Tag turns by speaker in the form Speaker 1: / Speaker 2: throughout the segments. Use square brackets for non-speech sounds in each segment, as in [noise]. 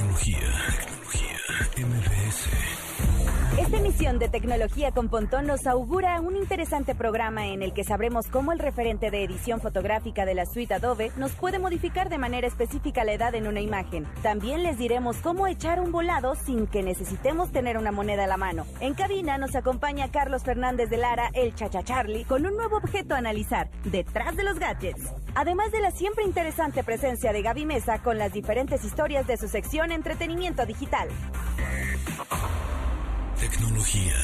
Speaker 1: Tecnología, tecnología, MBS.
Speaker 2: Esta emisión de Tecnología con Pontón nos augura un interesante programa en el que sabremos cómo el referente de edición fotográfica de la suite Adobe nos puede modificar de manera específica la edad en una imagen. También les diremos cómo echar un volado sin que necesitemos tener una moneda a la mano. En cabina nos acompaña Carlos Fernández de Lara, el Chacha Charlie, con un nuevo objeto a analizar, detrás de los gadgets. Además de la siempre interesante presencia de Gaby Mesa con las diferentes historias de su sección Entretenimiento Digital.
Speaker 1: Tecnología.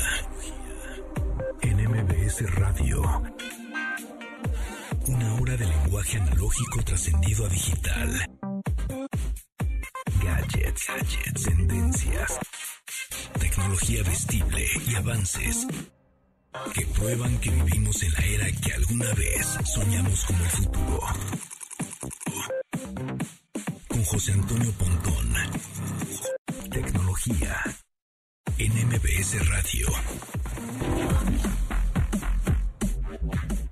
Speaker 1: En MBS Radio. Una hora de lenguaje analógico trascendido a digital. Gadgets, gadgets, tendencias. Tecnología vestible y avances que prueban que vivimos en la era que alguna vez soñamos como futuro. Con José Antonio Pontón. Tecnología en MBS Radio.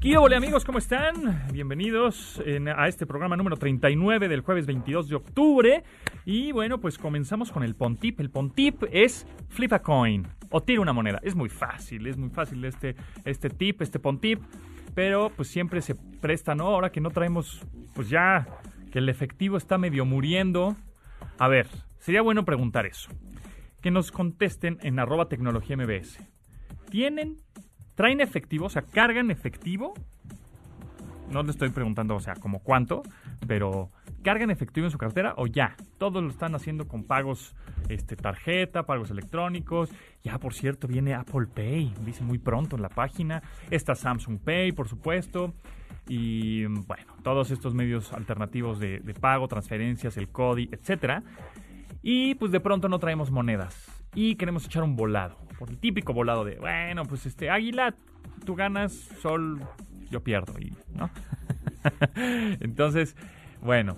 Speaker 3: ¿Qué hola amigos? ¿Cómo están? Bienvenidos en- a este programa número 39 del jueves 22 de octubre. Y bueno, pues comenzamos con el Pontip. El Pontip es flip a coin o tira una moneda. Es muy fácil, es muy fácil este, este tip, este Pontip. Pero pues siempre se presta, ¿no? Ahora que no traemos, pues ya que el efectivo está medio muriendo. A ver, sería bueno preguntar eso. Que nos contesten en arroba tecnología MBS. ¿Tienen traen efectivo, o sea, cargan efectivo. No le estoy preguntando, o sea, como cuánto, pero cargan efectivo en su cartera o ya. Todos lo están haciendo con pagos, este, tarjeta, pagos electrónicos. Ya, por cierto, viene Apple Pay, dice muy pronto en la página. Está Samsung Pay, por supuesto. Y bueno, todos estos medios alternativos de, de pago, transferencias, el CODI, etcétera. Y pues de pronto no traemos monedas. Y queremos echar un volado. Por el típico volado de, bueno, pues este, Águila, tú ganas, Sol, yo pierdo. Y, ¿no? [laughs] Entonces, bueno,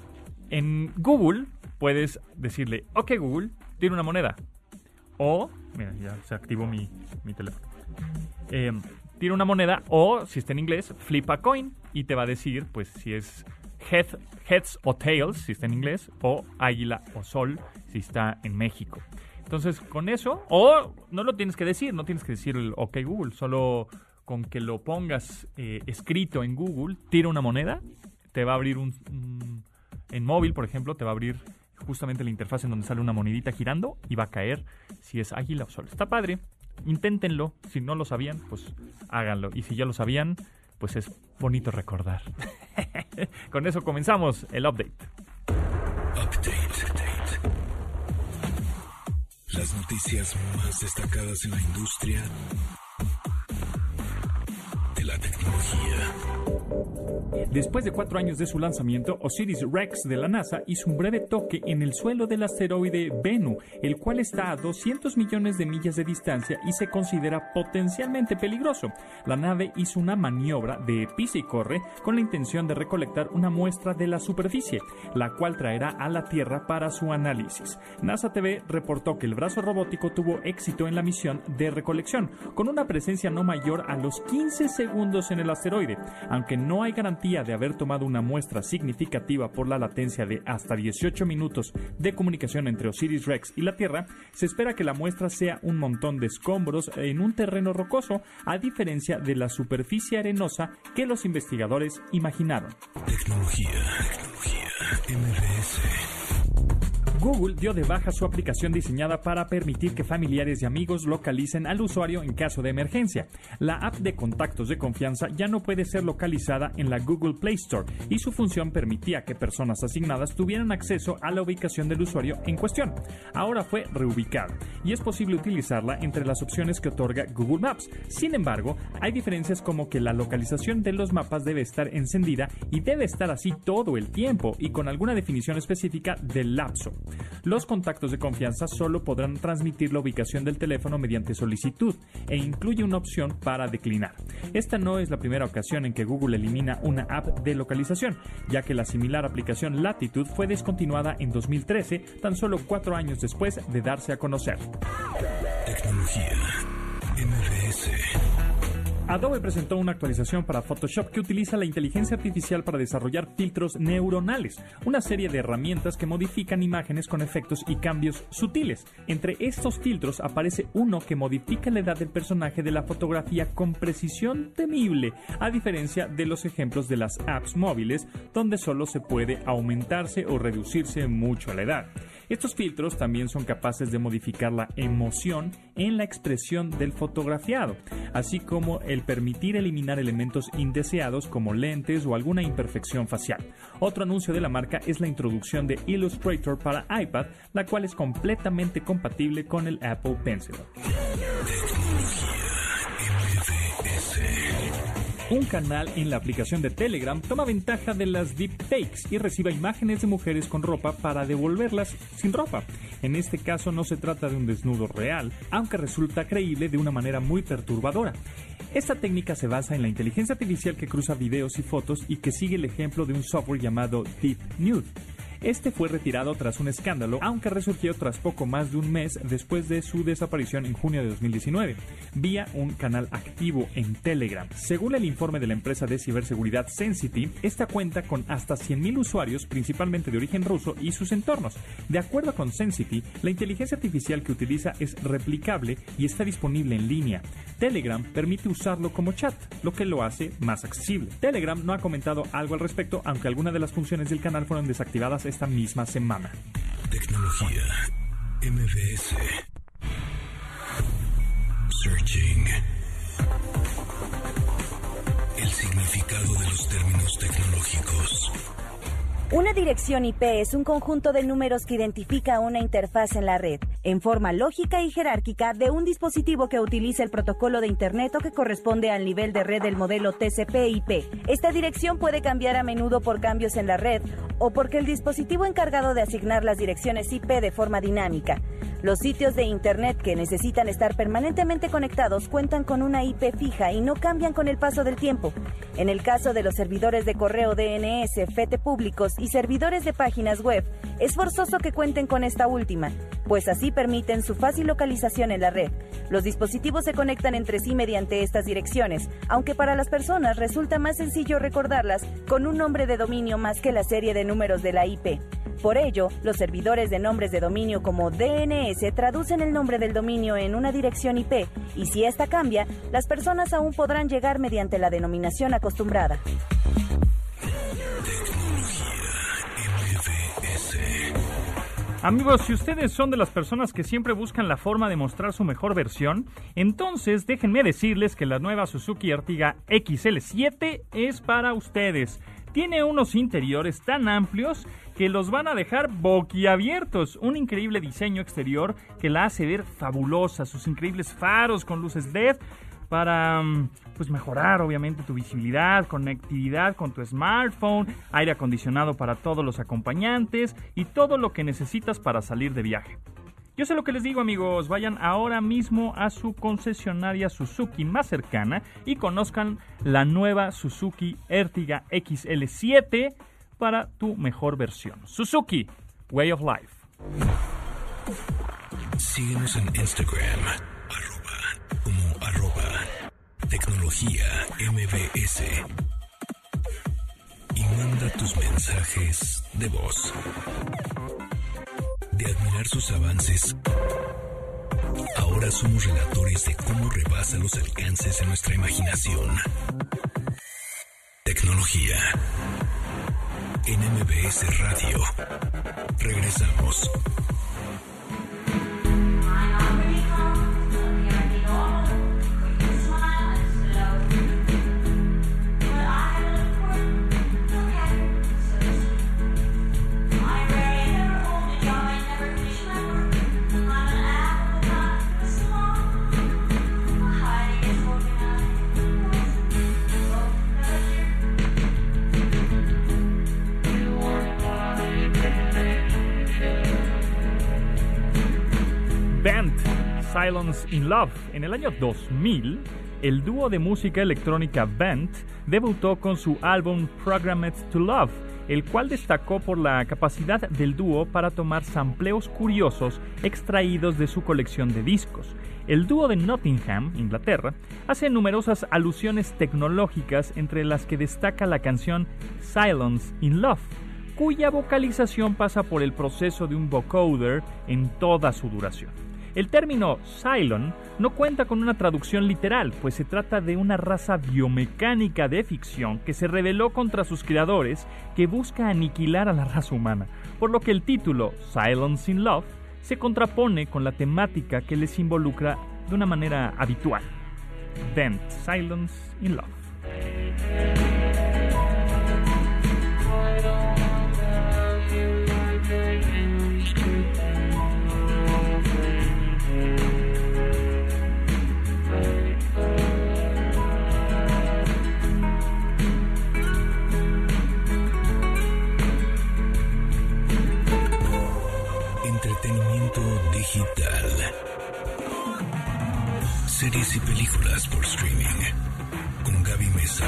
Speaker 3: en Google puedes decirle, ok Google, tiene una moneda. O, mira, ya se activó mi, mi teléfono. Eh, tiene una moneda o, si está en inglés, flip a coin. Y te va a decir, pues, si es head, heads o tails, si está en inglés, o águila o sol, si está en México. Entonces, con eso, o no lo tienes que decir, no tienes que decir el OK Google, solo con que lo pongas eh, escrito en Google, tira una moneda, te va a abrir un, un- en móvil, por ejemplo, te va a abrir justamente la interfaz en donde sale una monedita girando y va a caer si es águila o sol. Está padre, inténtenlo, si no lo sabían, pues háganlo, y si ya lo sabían, pues es bonito recordar. [laughs] con eso comenzamos el update.
Speaker 1: Update. Las noticias más destacadas en la industria
Speaker 3: Después de cuatro años de su lanzamiento, Osiris Rex de la NASA hizo un breve toque en el suelo del asteroide Bennu, el cual está a 200 millones de millas de distancia y se considera potencialmente peligroso. La nave hizo una maniobra de pisa y corre con la intención de recolectar una muestra de la superficie, la cual traerá a la Tierra para su análisis. NASA TV reportó que el brazo robótico tuvo éxito en la misión de recolección, con una presencia no mayor a los 15 segundos en el asteroide, aunque no hay garantía de haber tomado una muestra significativa por la latencia de hasta 18 minutos de comunicación entre Osiris Rex y la Tierra, se espera que la muestra sea un montón de escombros en un terreno rocoso, a diferencia de la superficie arenosa que los investigadores imaginaron.
Speaker 1: Tecnología. Tecnología.
Speaker 3: Google dio de baja su aplicación diseñada para permitir que familiares y amigos localicen al usuario en caso de emergencia. La app de contactos de confianza ya no puede ser localizada en la Google Play Store y su función permitía que personas asignadas tuvieran acceso a la ubicación del usuario en cuestión. Ahora fue reubicada y es posible utilizarla entre las opciones que otorga Google Maps. Sin embargo, hay diferencias como que la localización de los mapas debe estar encendida y debe estar así todo el tiempo y con alguna definición específica del lapso. Los contactos de confianza solo podrán transmitir la ubicación del teléfono mediante solicitud e incluye una opción para declinar. Esta no es la primera ocasión en que Google elimina una app de localización, ya que la similar aplicación Latitude fue descontinuada en 2013, tan solo cuatro años después de darse a conocer. Adobe presentó una actualización para Photoshop que utiliza la inteligencia artificial para desarrollar filtros neuronales, una serie de herramientas que modifican imágenes con efectos y cambios sutiles. Entre estos filtros aparece uno que modifica la edad del personaje de la fotografía con precisión temible, a diferencia de los ejemplos de las apps móviles, donde solo se puede aumentarse o reducirse mucho la edad. Estos filtros también son capaces de modificar la emoción en la expresión del fotografiado, así como el permitir eliminar elementos indeseados como lentes o alguna imperfección facial. Otro anuncio de la marca es la introducción de Illustrator para iPad, la cual es completamente compatible con el Apple Pencil. Un canal en la aplicación de Telegram toma ventaja de las deepfakes y recibe imágenes de mujeres con ropa para devolverlas sin ropa. En este caso no se trata de un desnudo real, aunque resulta creíble de una manera muy perturbadora. Esta técnica se basa en la inteligencia artificial que cruza videos y fotos y que sigue el ejemplo de un software llamado Deep Nude. Este fue retirado tras un escándalo, aunque resurgió tras poco más de un mes después de su desaparición en junio de 2019, vía un canal activo en Telegram. Según el informe de la empresa de ciberseguridad Sensity, esta cuenta con hasta 100.000 usuarios, principalmente de origen ruso, y sus entornos. De acuerdo con Sensity, la inteligencia artificial que utiliza es replicable y está disponible en línea. Telegram permite usarlo como chat, lo que lo hace más accesible. Telegram no ha comentado algo al respecto, aunque algunas de las funciones del canal fueron desactivadas esta misma semana.
Speaker 1: Tecnología MBS. Searching. El significado de los términos tecnológicos.
Speaker 2: Una dirección IP es un conjunto de números que identifica una interfaz en la red, en forma lógica y jerárquica de un dispositivo que utiliza el protocolo de Internet o que corresponde al nivel de red del modelo TCP/IP. Esta dirección puede cambiar a menudo por cambios en la red o porque el dispositivo encargado de asignar las direcciones IP de forma dinámica. Los sitios de Internet que necesitan estar permanentemente conectados cuentan con una IP fija y no cambian con el paso del tiempo. En el caso de los servidores de correo DNS, FETE públicos y servidores de páginas web, es forzoso que cuenten con esta última, pues así permiten su fácil localización en la red. Los dispositivos se conectan entre sí mediante estas direcciones, aunque para las personas resulta más sencillo recordarlas con un nombre de dominio más que la serie de números de la IP. Por ello, los servidores de nombres de dominio como DNS traducen el nombre del dominio en una dirección IP y si esta cambia, las personas aún podrán llegar mediante la denominación acostumbrada.
Speaker 3: Amigos, si ustedes son de las personas que siempre buscan la forma de mostrar su mejor versión, entonces déjenme decirles que la nueva Suzuki Ertiga XL7 es para ustedes. Tiene unos interiores tan amplios que los van a dejar boquiabiertos. Un increíble diseño exterior que la hace ver fabulosa. Sus increíbles faros con luces LED para mm, pues mejorar obviamente tu visibilidad, conectividad con tu smartphone, aire acondicionado para todos los acompañantes y todo lo que necesitas para salir de viaje. Yo sé lo que les digo amigos, vayan ahora mismo a su concesionaria Suzuki más cercana y conozcan la nueva Suzuki Ertiga XL7 para tu mejor versión. Suzuki, Way of Life.
Speaker 1: Síguenos en Instagram como arroba tecnología MBS y manda tus mensajes de voz. De admirar sus avances, ahora somos relatores de cómo rebasa los alcances de nuestra imaginación. Tecnología en MBS Radio. Regresamos.
Speaker 3: Silence in Love. En el año 2000, el dúo de música electrónica Bent debutó con su álbum Programmed to Love el cual destacó por la capacidad del dúo para tomar sampleos curiosos extraídos de su colección de discos. El dúo de Nottingham, Inglaterra, hace numerosas alusiones tecnológicas entre las que destaca la canción Silence in Love, cuya vocalización pasa por el proceso de un vocoder en toda su duración. El término Cylon no cuenta con una traducción literal, pues se trata de una raza biomecánica de ficción que se rebeló contra sus creadores que busca aniquilar a la raza humana, por lo que el título Silence in Love se contrapone con la temática que les involucra de una manera habitual. Vent Silence in Love.
Speaker 1: Series y películas por streaming. Con Gaby Mesa.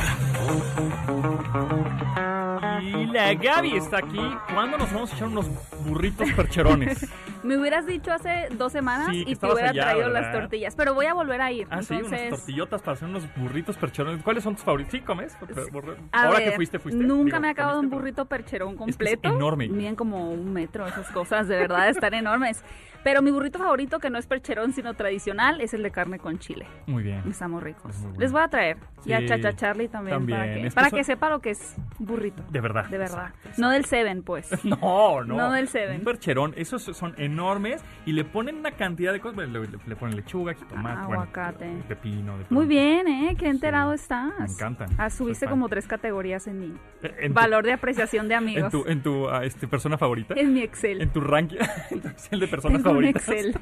Speaker 3: Y la Gaby está aquí. ¿Cuándo nos vamos a echar unos burritos percherones? [laughs]
Speaker 4: Me hubieras dicho hace dos semanas
Speaker 3: Sí, que
Speaker 4: y te
Speaker 3: estabas
Speaker 4: hubiera
Speaker 3: allá,
Speaker 4: traído
Speaker 3: ¿verdad?
Speaker 4: las tortillas. Pero voy a volver a ir.
Speaker 3: Ah, sí, unas
Speaker 4: entonces,
Speaker 3: tortillotas para hacer unos burritos percherones. ¿Cuáles son tus favoritos? ¿Sí comes? Burro-
Speaker 4: a
Speaker 3: Ahora
Speaker 4: ver,
Speaker 3: que fuiste, fuiste.
Speaker 4: Nunca
Speaker 3: Digo,
Speaker 4: me ha acabado un
Speaker 3: comiste,
Speaker 4: burrito percherón
Speaker 3: que es
Speaker 4: completo.
Speaker 3: enorme.
Speaker 4: Miden como un metro esas cosas, de verdad, están [laughs] enormes. Pero mi burrito favorito, que no es percherón, sino tradicional, es el de carne con chile.
Speaker 3: Muy bien.
Speaker 4: Estamos ricos.
Speaker 3: Es muy bueno.
Speaker 4: Les voy a traer. Y a Chacha Charlie también,
Speaker 3: también.
Speaker 4: para, que,
Speaker 3: Es que
Speaker 4: para que sepa lo que es burrito.
Speaker 3: De verdad.
Speaker 4: De verdad.
Speaker 3: Exacto,
Speaker 4: No del Seven, pues. [laughs]
Speaker 3: No, no.
Speaker 4: No del Seven.
Speaker 3: Un percherón. Esos son enormes y le ponen una cantidad de cosas. Le, le ponen lechuga, jitomate,
Speaker 4: Ah,
Speaker 3: bueno,
Speaker 4: aguacate.
Speaker 3: pepino. de
Speaker 4: Muy bien, ¿eh? Qué enterado
Speaker 3: Sí,
Speaker 4: estás.
Speaker 3: me encantan.
Speaker 4: Ah,
Speaker 3: Soy
Speaker 4: subiste
Speaker 3: fan.
Speaker 4: como tres categorías en mi
Speaker 3: Eh, En tu-
Speaker 4: valor de apreciación de [laughs]
Speaker 3: En
Speaker 4: amigos.
Speaker 3: tu, en tu ah, este, persona favorita.
Speaker 4: En mi Excel.
Speaker 3: En tu ranking. [laughs] en tu Excel de personas
Speaker 4: Un. Excel.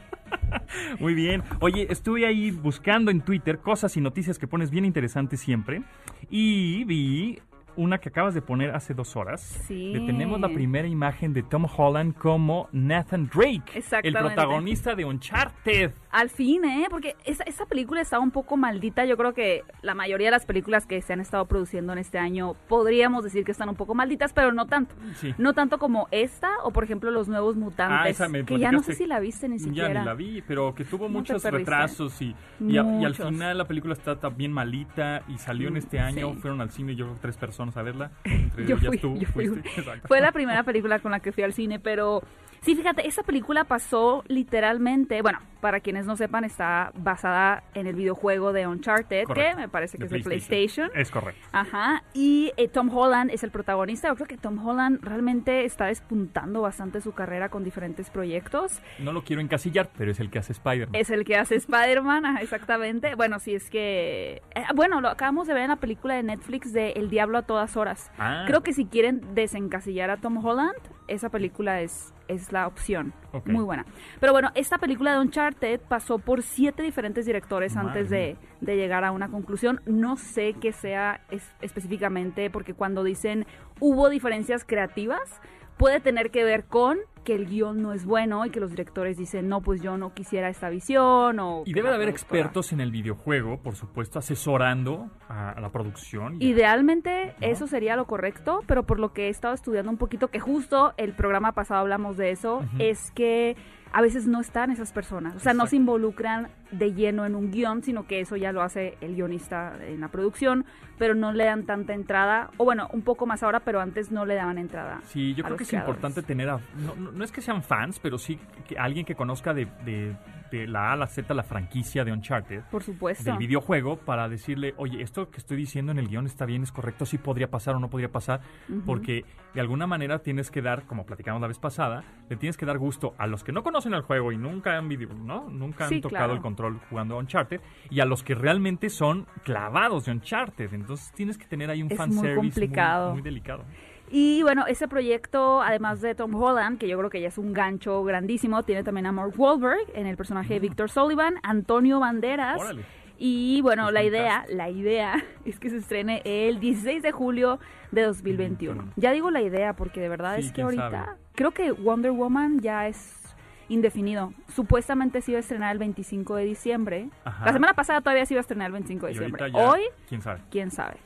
Speaker 4: [laughs]
Speaker 3: Muy bien. Oye, estuve ahí buscando en Twitter cosas y noticias que pones bien interesantes siempre. Y vi una que acabas de poner hace dos horas.
Speaker 4: Sí.
Speaker 3: Que tenemos la primera imagen de Tom Holland como Nathan Drake. El protagonista de Uncharted.
Speaker 4: Al fin, ¿eh? Porque esa, esa película estaba un poco maldita. Yo creo que la mayoría de las películas que se han estado produciendo en este año podríamos decir que están un poco malditas, pero no tanto.
Speaker 3: Sí.
Speaker 4: No tanto como esta o, por ejemplo, Los Nuevos Mutantes.
Speaker 3: Ah, esa me
Speaker 4: que ya no sé si la viste ni siquiera.
Speaker 3: Ya ni la vi, pero que tuvo
Speaker 4: No
Speaker 3: muchos retrasos y, y, a- y al
Speaker 4: Muchos.
Speaker 3: final la película está también malita y salió en este año.
Speaker 4: sí.
Speaker 3: Fueron al cine yo creo tres personas a verla. [laughs] Entre
Speaker 4: Yo
Speaker 3: ellas
Speaker 4: fui,
Speaker 3: tú
Speaker 4: yo fui.
Speaker 3: fuiste. [laughs] Exacto.
Speaker 4: Fue la primera película con la que fui al cine, pero sí, fíjate, esa película pasó literalmente, bueno, para quienes no sepan, está basada en el videojuego de Uncharted,
Speaker 3: Correcto.
Speaker 4: que me parece que
Speaker 3: De
Speaker 4: es de PlayStation.
Speaker 3: Es correcto.
Speaker 4: Ajá, y eh, Tom Holland es el protagonista. Yo creo que Tom Holland realmente está despuntando bastante su carrera con diferentes proyectos.
Speaker 3: No lo quiero encasillar, pero es el que hace Spider-Man.
Speaker 4: Es el que hace Spider-Man, ajá, exactamente. Bueno, sí, es que... eh, bueno, lo acabamos de ver en la película de Netflix de El Diablo a todas horas.
Speaker 3: Ah.
Speaker 4: Creo que si quieren desencasillar a Tom Holland, esa película es, es la opción. Muy buena. Pero bueno, esta película de Uncharted pasó por siete diferentes directores
Speaker 3: Madre
Speaker 4: antes de, de llegar a una conclusión. No sé qué sea es- específicamente, porque cuando dicen hubo diferencias creativas, puede tener que ver con que el guion no es bueno y que los directores dicen, no, pues yo no quisiera esta visión o...
Speaker 3: Y debe de haber
Speaker 4: productora-
Speaker 3: expertos en el videojuego, por supuesto, asesorando a, a la producción.
Speaker 4: Idealmente
Speaker 3: ¿No?
Speaker 4: eso sería lo correcto, pero por lo que he estado estudiando un poquito, que justo el programa pasado hablamos de eso, es que a veces no están esas personas, o sea, no se involucran de lleno en un guion, sino que eso ya lo hace el guionista en la producción, pero no le dan tanta entrada, o bueno, un poco más ahora, pero antes no le daban entrada.
Speaker 3: Sí, yo creo que es
Speaker 4: creadores.
Speaker 3: importante tener a... No, no- no es que sean fans, pero sí que alguien que conozca de, de- de la A a la Z la franquicia de Uncharted.
Speaker 4: Por supuesto.
Speaker 3: del videojuego para decirle, oye, esto que estoy diciendo en el guion está bien, es correcto, sí podría pasar o no podría pasar, porque de alguna manera tienes que dar, como platicamos la vez pasada, le tienes que dar gusto a los que no conocen el juego y nunca han video, ¿no? Nunca han
Speaker 4: Sí,
Speaker 3: tocado
Speaker 4: claro.
Speaker 3: el control jugando a Uncharted y a los que realmente son clavados de Uncharted. Entonces tienes que tener ahí un
Speaker 4: Es
Speaker 3: fanservice muy,
Speaker 4: complicado.
Speaker 3: muy delicado.
Speaker 4: Y bueno, ese proyecto, además de Tom Holland, que yo creo que ya es un gancho grandísimo, tiene también a Mark Wahlberg en el personaje de Victor Sullivan, Antonio Banderas.
Speaker 3: Órale.
Speaker 4: Y bueno, la idea, la idea [laughs] es que se estrene el 16 de julio de 2021. Ya digo la idea porque de verdad
Speaker 3: Sí,
Speaker 4: es que ahorita
Speaker 3: sabe.
Speaker 4: creo que Wonder Woman ya es indefinido. Supuestamente se iba a estrenar el 25 de diciembre.
Speaker 3: Ajá.
Speaker 4: La semana pasada todavía se iba a estrenar el 25 de
Speaker 3: Y
Speaker 4: diciembre.
Speaker 3: ya,
Speaker 4: Hoy,
Speaker 3: quién sabe.
Speaker 4: quién sabe.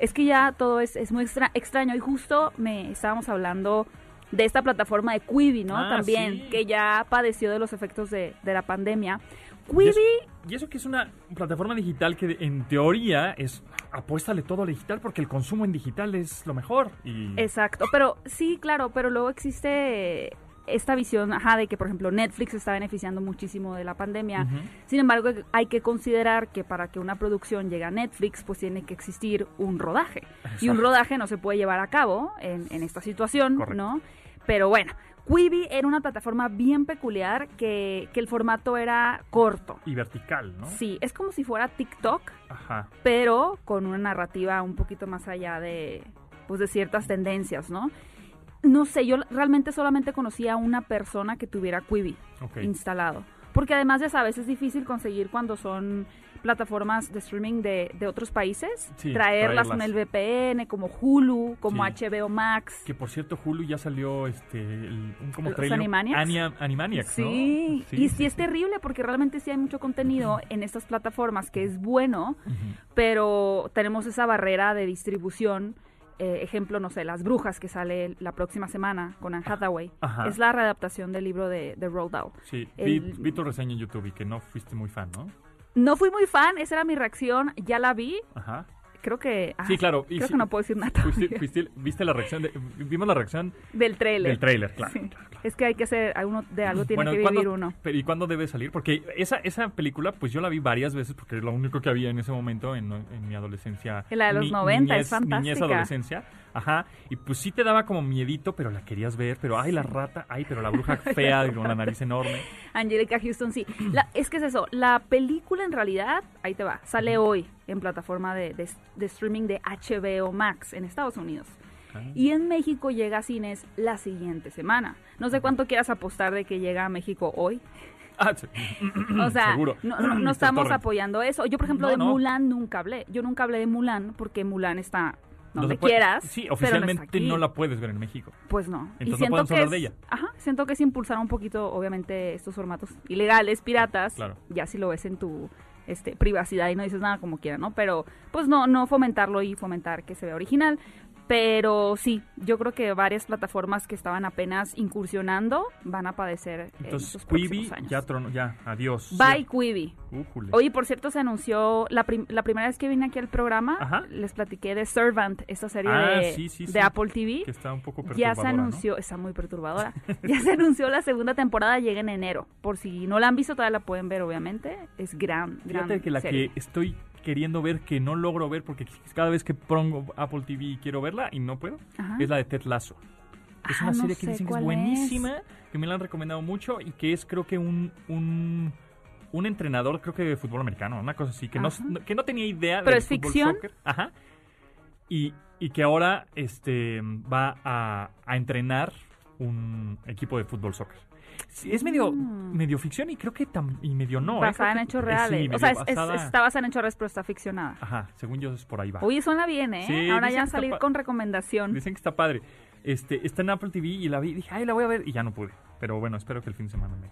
Speaker 4: Es que ya todo es, es muy extra- extraño y justo me estábamos hablando de esta plataforma de Quibi, ¿no?
Speaker 3: Ah,
Speaker 4: También,
Speaker 3: sí.
Speaker 4: que ya padeció de los efectos de, de la pandemia.
Speaker 3: Y
Speaker 4: Quibi,
Speaker 3: eso, y eso que es una plataforma digital que en teoría es apuéstale todo a lo digital porque el consumo en digital es lo mejor. Y
Speaker 4: exacto, pero sí, claro, pero luego existe esta visión, ajá, de que por ejemplo Netflix está beneficiando muchísimo de la pandemia. Sin embargo, hay que considerar que para que una producción llegue a Netflix, pues tiene que existir un rodaje. Y un rodaje no se puede llevar a cabo en, en esta situación,
Speaker 3: Correcto.
Speaker 4: ¿no? Pero bueno, Quibi era una plataforma bien peculiar que, que el formato era corto.
Speaker 3: Y vertical, ¿no?
Speaker 4: Sí, es como si fuera TikTok,
Speaker 3: Ajá.
Speaker 4: pero con una narrativa un poquito más allá de, pues, de ciertas tendencias, ¿no? No sé, yo realmente solamente conocía a una persona que tuviera Quibi instalado. Porque además ya sabes, es difícil conseguir cuando son plataformas de streaming de, de otros países,
Speaker 3: Sí,
Speaker 4: traerlas con el VPN, como Hulu, como
Speaker 3: Sí.
Speaker 4: HBO Max.
Speaker 3: Que por cierto, Hulu ya salió este el- un como
Speaker 4: ¿Los
Speaker 3: trailer.
Speaker 4: Animaniacs?
Speaker 3: Ania- Animaniacs, ¿no?
Speaker 4: Sí, y sí, es terrible porque realmente sí hay mucho contenido en estas plataformas que es bueno, pero tenemos esa barrera de distribución. Eh, ejemplo, no sé, Las Brujas que sale la próxima semana con Anne Hathaway.
Speaker 3: Ajá.
Speaker 4: Es la readaptación del libro de, de Roald Dahl.
Speaker 3: Sí,
Speaker 4: El-
Speaker 3: vi tu reseña en YouTube y que no fuiste muy fan, ¿no?
Speaker 4: No fui muy fan, esa era mi reacción, ya la vi,
Speaker 3: Ajá.
Speaker 4: Creo que... ah,
Speaker 3: Sí, claro.
Speaker 4: Creo que no puedo decir nada
Speaker 3: fuiste- fuiste- viste la reacción, de- vimos la reacción
Speaker 4: del trailer.
Speaker 3: del trailer, claro.
Speaker 4: Sí.
Speaker 3: claro, claro.
Speaker 4: Es que hay que hacer, alguno, de algo tiene
Speaker 3: Bueno,
Speaker 4: que
Speaker 3: ¿y cuándo-
Speaker 4: vivir uno.
Speaker 3: Pero ¿y cuándo debe salir? Porque esa, esa película, pues yo la vi varias veces porque es lo único que había en ese momento en, en mi adolescencia.
Speaker 4: La de los
Speaker 3: Ni-
Speaker 4: 90, es
Speaker 3: niñez-
Speaker 4: fantástica.
Speaker 3: Niñez, adolescencia. Ajá. Y pues sí te daba como miedito, pero la querías ver. Pero ay, la rata, ay, pero la bruja [laughs] fea con la nariz enorme.
Speaker 4: Angelica Houston, sí. La- es que es eso, la película en realidad, ahí te va, sale hoy en plataforma de, de- de streaming de HBO Max en Estados Unidos. Y en México llega a cines la siguiente semana. No sé cuánto quieras apostar de que llega a México hoy. [laughs]
Speaker 3: Ah, sí.
Speaker 4: O sea,
Speaker 3: Seguro.
Speaker 4: no, no- no [clears throat] estamos
Speaker 3: Torrent.
Speaker 4: apoyando eso. Yo, por ejemplo,
Speaker 3: No,
Speaker 4: de
Speaker 3: no.
Speaker 4: Mulan nunca hablé. Yo nunca hablé de Mulan porque Mulan está
Speaker 3: No
Speaker 4: donde
Speaker 3: puede-
Speaker 4: quieras.
Speaker 3: Sí,
Speaker 4: no,
Speaker 3: oficialmente no la puedes ver en México.
Speaker 4: Pues no.
Speaker 3: Entonces no podemos
Speaker 4: que
Speaker 3: hablar
Speaker 4: es,
Speaker 3: de ella.
Speaker 4: Ajá, siento que es impulsar un poquito, obviamente, estos formatos ilegales, piratas.
Speaker 3: Claro.
Speaker 4: Ya si lo ves en tu este, privacidad y no dices nada como quiera, ¿no? Pero, pues no, no fomentarlo y fomentar que se vea original. Pero sí, yo creo que varias plataformas que estaban apenas incursionando van a padecer en
Speaker 3: Entonces,
Speaker 4: estos
Speaker 3: Quibi
Speaker 4: próximos años.
Speaker 3: ya ya, adiós.
Speaker 4: Bye, Quibi.
Speaker 3: Újule.
Speaker 4: Oye, por cierto, se anunció la, prim- la primera vez que vine aquí al programa,
Speaker 3: Ajá.
Speaker 4: les platiqué de Servant, esta serie
Speaker 3: Ah,
Speaker 4: de,
Speaker 3: sí, sí,
Speaker 4: de
Speaker 3: sí.
Speaker 4: Apple TV.
Speaker 3: Que está un poco
Speaker 4: Ya
Speaker 3: perturbadora,
Speaker 4: se
Speaker 3: ¿no?
Speaker 4: anunció, está muy perturbadora. [laughs] ya se anunció la segunda temporada, llega en enero. Por si no la han visto, todavía la pueden ver, obviamente. Es gran, gran
Speaker 3: Fíjate que la
Speaker 4: serie.
Speaker 3: que estoy queriendo ver, que no logro ver, porque cada vez que pongo Apple TV quiero verla y no puedo,
Speaker 4: Ajá.
Speaker 3: es la de Ted Lasso. Es
Speaker 4: Ah,
Speaker 3: una
Speaker 4: no
Speaker 3: serie que dicen que es buenísima, que me la han recomendado mucho y que es creo que un, un, un entrenador, creo que de fútbol americano, una cosa así, que, no, que no tenía idea
Speaker 4: ¿Pero
Speaker 3: del
Speaker 4: es
Speaker 3: fútbol soccer. Ajá. Y, y que ahora este, va a, a entrenar un equipo de fútbol soccer. Sí, es medio,
Speaker 4: Mm.
Speaker 3: medio ficción y creo que tam- y medio no. ¿eh?
Speaker 4: basada
Speaker 3: Creo
Speaker 4: en hechos
Speaker 3: eh,
Speaker 4: reales.
Speaker 3: sí,
Speaker 4: o sea, es- está basada en hechos reales, pero está ficcionada.
Speaker 3: Ajá, según yo es por ahí va.
Speaker 4: Oye, suena bien, ¿eh?
Speaker 3: Sí,
Speaker 4: Ahora ya salir con recomendación.
Speaker 3: Dicen que está padre. Este, está en Apple TV y la vi y dije, ay, la voy a ver y ya no pude. Pero bueno, espero que el fin de semana me...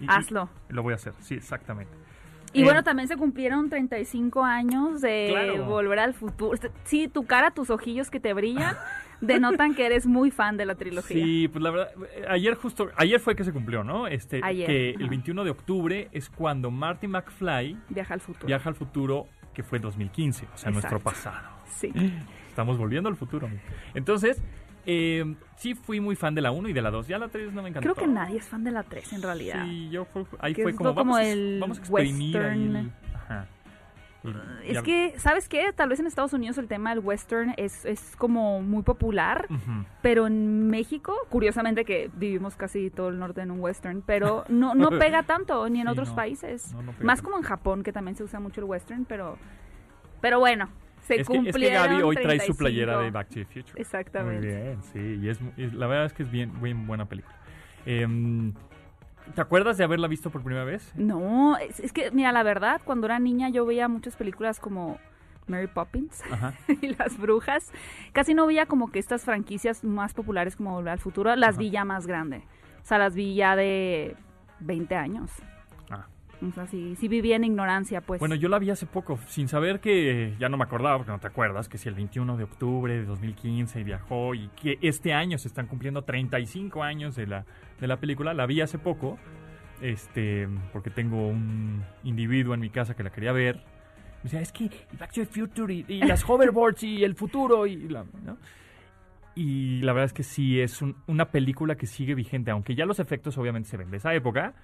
Speaker 3: y- y-
Speaker 4: Hazlo.
Speaker 3: lo voy a hacer, sí, exactamente.
Speaker 4: Y
Speaker 3: Eh,
Speaker 4: bueno, también se cumplieron 35 años de
Speaker 3: Claro.
Speaker 4: Volver al Futuro. Sí, tu cara, tus ojillos que te brillan, [laughs] denotan que eres muy fan de la trilogía.
Speaker 3: Sí, pues la verdad, ayer justo, ayer fue que se cumplió, ¿no? Este,
Speaker 4: Ayer,
Speaker 3: que
Speaker 4: ajá.
Speaker 3: el 21 de octubre es cuando Marty McFly
Speaker 4: Viaja al futuro.
Speaker 3: viaja al futuro, que fue 2015, o sea, nuestro pasado.
Speaker 4: Sí.
Speaker 3: Estamos volviendo al futuro. amigo. Entonces, eh, sí fui muy fan de la 1 y de la 2. Ya la 3 no me encantó.
Speaker 4: Creo que nadie es fan de la 3 en realidad.
Speaker 3: Sí, yo fue, ahí
Speaker 4: Que
Speaker 3: fue como, vamos,
Speaker 4: el
Speaker 3: vamos a exprimir ahí
Speaker 4: western.
Speaker 3: el- ajá. Y
Speaker 4: Es que, ¿sabes qué? Tal vez en Estados Unidos el tema del western es, es como muy popular, pero en México, curiosamente que vivimos casi todo el norte en un western, pero no, no [laughs] pega tanto ni en
Speaker 3: Sí,
Speaker 4: otros
Speaker 3: no.
Speaker 4: países.
Speaker 3: No, no pega
Speaker 4: Más como en Japón, que también se usa mucho el western, pero, pero bueno, se
Speaker 3: es, que, es que Gaby hoy trae su
Speaker 4: 35.
Speaker 3: playera de Back to the Future.
Speaker 4: Exactamente.
Speaker 3: Muy bien, sí. Y es, es- la verdad es que es bien, bien buena película. Em, ¿Te acuerdas de haberla visto por primera vez?
Speaker 4: No, es, es que, mira, la verdad, cuando era niña yo veía muchas películas como Mary Poppins
Speaker 3: Ajá. [laughs]
Speaker 4: y Las Brujas. Casi no veía como que estas franquicias más populares como Volver al Futuro, las
Speaker 3: Ajá.
Speaker 4: vi ya más grande. O sea, las vi ya de 20 años. O sea, sí vivía en ignorancia, pues.
Speaker 3: Bueno, yo la vi hace poco, sin saber que, ya no me acordaba, porque no te acuerdas, que si el 21 de octubre de 2015 viajó y que este año se están cumpliendo 35 años de la, de la película, la vi hace poco, este, porque tengo un individuo en mi casa que la quería ver. Me decía, es que Back to the Future y, y las hoverboards y el futuro y la, ¿no? Y la verdad es que sí, es un- una película que sigue vigente, aunque ya los efectos obviamente se ven de esa época,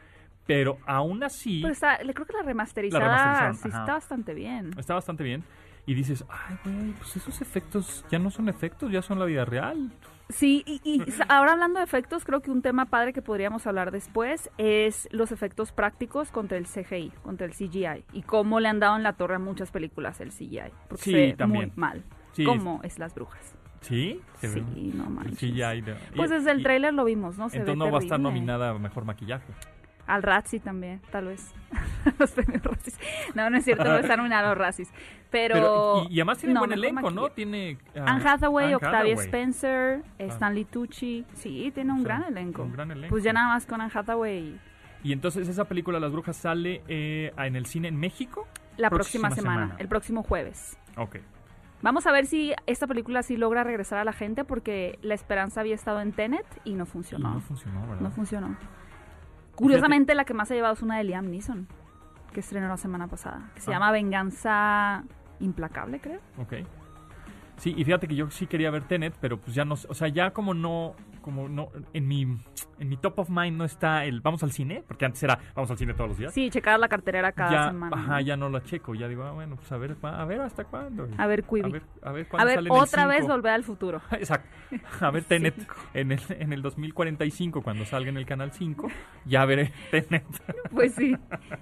Speaker 3: pero aún así...
Speaker 4: Pero está, le creo que la remasterizada,
Speaker 3: La
Speaker 4: sí está bastante bien.
Speaker 3: Está bastante bien. Y dices, ay, güey, pues esos efectos ya no son efectos, ya son la vida real.
Speaker 4: Sí, y, ahora hablando de efectos, creo que un tema padre que podríamos hablar después es los efectos prácticos contra el CGI, contra el CGI, y cómo le han dado en la torre a muchas películas el CGI, porque
Speaker 3: Sí,
Speaker 4: se ve
Speaker 3: también.
Speaker 4: muy mal.
Speaker 3: Sí.
Speaker 4: Como es Las Brujas.
Speaker 3: ¿Sí? Se ve.
Speaker 4: Sí, no manches.
Speaker 3: Hay de-
Speaker 4: Pues desde el tráiler lo vimos, ¿no? Se
Speaker 3: Entonces
Speaker 4: ve
Speaker 3: no va a estar nominada a mejor maquillaje.
Speaker 4: Al Razzie también, tal vez. [laughs] Los premios Razzies. No, no es cierto, no va a estar nominado a los Razzies. Pero...
Speaker 3: Pero, y, y además tiene
Speaker 4: no,
Speaker 3: buen elenco, ¿no? Tiene. ah,
Speaker 4: Anne Hathaway,
Speaker 3: Anne
Speaker 4: Octavia
Speaker 3: Hathaway.
Speaker 4: Spencer,
Speaker 3: Ah.
Speaker 4: Stanley Tucci. Sí, tiene un
Speaker 3: O sea,
Speaker 4: gran elenco.
Speaker 3: un gran elenco.
Speaker 4: Pues ya nada más con Anne Hathaway
Speaker 3: Y entonces esa película Las Brujas sale eh, en el cine en México.
Speaker 4: la próxima,
Speaker 3: Próxima
Speaker 4: semana,
Speaker 3: semana.
Speaker 4: el próximo jueves.
Speaker 3: Ok.
Speaker 4: Vamos a ver si esta película sí logra regresar a la gente porque la esperanza había estado en Tenet y no
Speaker 3: Y
Speaker 4: funcionó.
Speaker 3: no funcionó, ¿verdad?
Speaker 4: No funcionó. Curiosamente, la que más ha llevado es una de Liam Neeson, que estrenó la semana pasada, que se
Speaker 3: Ah.
Speaker 4: llama Venganza Implacable, creo.
Speaker 3: Ok. Sí, y fíjate que yo sí quería ver Tenet, pero pues ya no, o sea, ya como no, como no, en mi, en mi top of mind no está el vamos al cine, porque antes era vamos al cine todos los días.
Speaker 4: Sí, checar la carterera cada
Speaker 3: ya,
Speaker 4: semana.
Speaker 3: ajá, ya no la checo, ya digo, ah, bueno, pues a ver, a ver hasta cuándo.
Speaker 4: A ver,
Speaker 3: a
Speaker 4: Quibi.
Speaker 3: ver, a ver,
Speaker 4: A
Speaker 3: cuándo
Speaker 4: ver,
Speaker 3: sale en el
Speaker 4: otra vez volver al futuro. [laughs]
Speaker 3: Exacto. A ver [laughs] Tenet en el, en el 2045, cuando salga en el canal 5, ya veré [laughs] Tenet.
Speaker 4: Pues sí.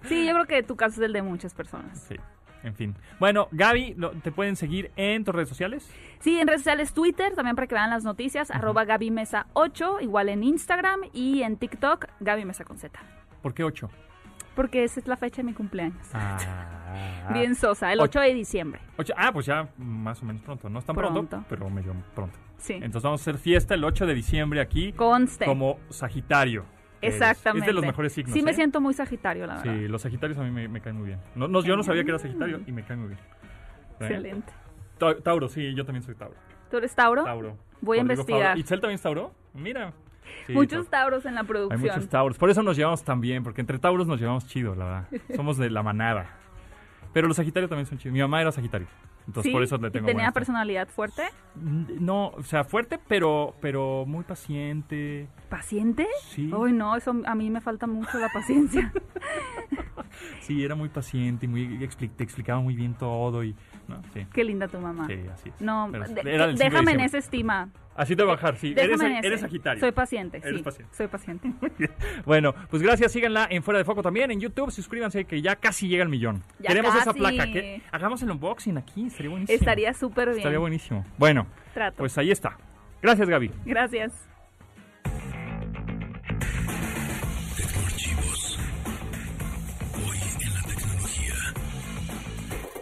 Speaker 4: Sí, yo creo que tu caso es el de muchas personas.
Speaker 3: Sí, en fin. Bueno, Gaby, ¿te pueden seguir en tus redes sociales?
Speaker 4: Sí, en redes sociales Twitter, también para que vean las noticias, arroba Gaby Mesa 8, igual en Instagram y en TikTok, Gaby Mesa con Z.
Speaker 3: ¿Por qué 8?
Speaker 4: Porque esa es la fecha de mi cumpleaños.
Speaker 3: Ah, [laughs]
Speaker 4: Bien sosa, el
Speaker 3: Ocho.
Speaker 4: 8 de diciembre.
Speaker 3: Ocho- ah, pues ya más o menos pronto. No es tan pronto,
Speaker 4: Pronto.
Speaker 3: pero medio pronto.
Speaker 4: Sí.
Speaker 3: Entonces vamos a hacer fiesta el 8 de diciembre aquí
Speaker 4: Conste.
Speaker 3: como Sagitario.
Speaker 4: Exactamente.
Speaker 3: Es de los mejores signos.
Speaker 4: Sí, me
Speaker 3: ¿eh?
Speaker 4: siento muy sagitario, la verdad.
Speaker 3: Sí, los Sagitarios a mí me, me caen muy bien. No, no, yo no sabía que era Sagitario y me caen muy bien. ¿Eh?
Speaker 4: Excelente.
Speaker 3: Ta- Tauro, sí, yo también soy Tauro.
Speaker 4: ¿Tú eres Tauro?
Speaker 3: Tauro.
Speaker 4: Voy a investigar.
Speaker 3: Fabro. ¿Itzel también es Tauro? Mira. Sí,
Speaker 4: Muchos
Speaker 3: Tauro.
Speaker 4: Tauros en la
Speaker 3: Hay
Speaker 4: producción.
Speaker 3: muchos Tauros. Por eso nos llevamos tan bien, porque entre Tauros nos llevamos chido, la verdad. [laughs] Somos de la manada. Pero los Sagitarios también son chidos. Mi mamá era Sagitario. Entonces
Speaker 4: Sí,
Speaker 3: por eso le
Speaker 4: ¿Y
Speaker 3: tengo
Speaker 4: tenía personalidad fuerte?
Speaker 3: No, o sea, fuerte, pero, pero muy paciente.
Speaker 4: ¿Paciente?
Speaker 3: Sí.
Speaker 4: Uy, no, eso a mí me falta mucho la paciencia. [laughs]
Speaker 3: Sí, era muy paciente y muy, te explicaba muy bien todo y... No, sí,
Speaker 4: Qué linda tu mamá.
Speaker 3: sí, así es.
Speaker 4: No,
Speaker 3: Pero
Speaker 4: de-
Speaker 3: era del 5 de
Speaker 4: déjame en esa estima.
Speaker 3: Así te voy a bajar, sí.
Speaker 4: Déjame
Speaker 3: Eres, eres Sagitario.
Speaker 4: Soy paciente,
Speaker 3: Eres
Speaker 4: sí.
Speaker 3: paciente.
Speaker 4: Soy paciente. [laughs]
Speaker 3: Bueno, pues gracias, síganla en Fuera de Foco también, en YouTube, suscríbanse que ya casi llega el millón.
Speaker 4: Ya
Speaker 3: Queremos esa
Speaker 4: casi.
Speaker 3: placa, que hagamos el unboxing aquí, buenísimo.
Speaker 4: Estaría súper bien.
Speaker 3: Estaría buenísimo. Bueno,
Speaker 4: Trato.
Speaker 3: pues ahí está. Gracias, Gaby.
Speaker 4: Gracias.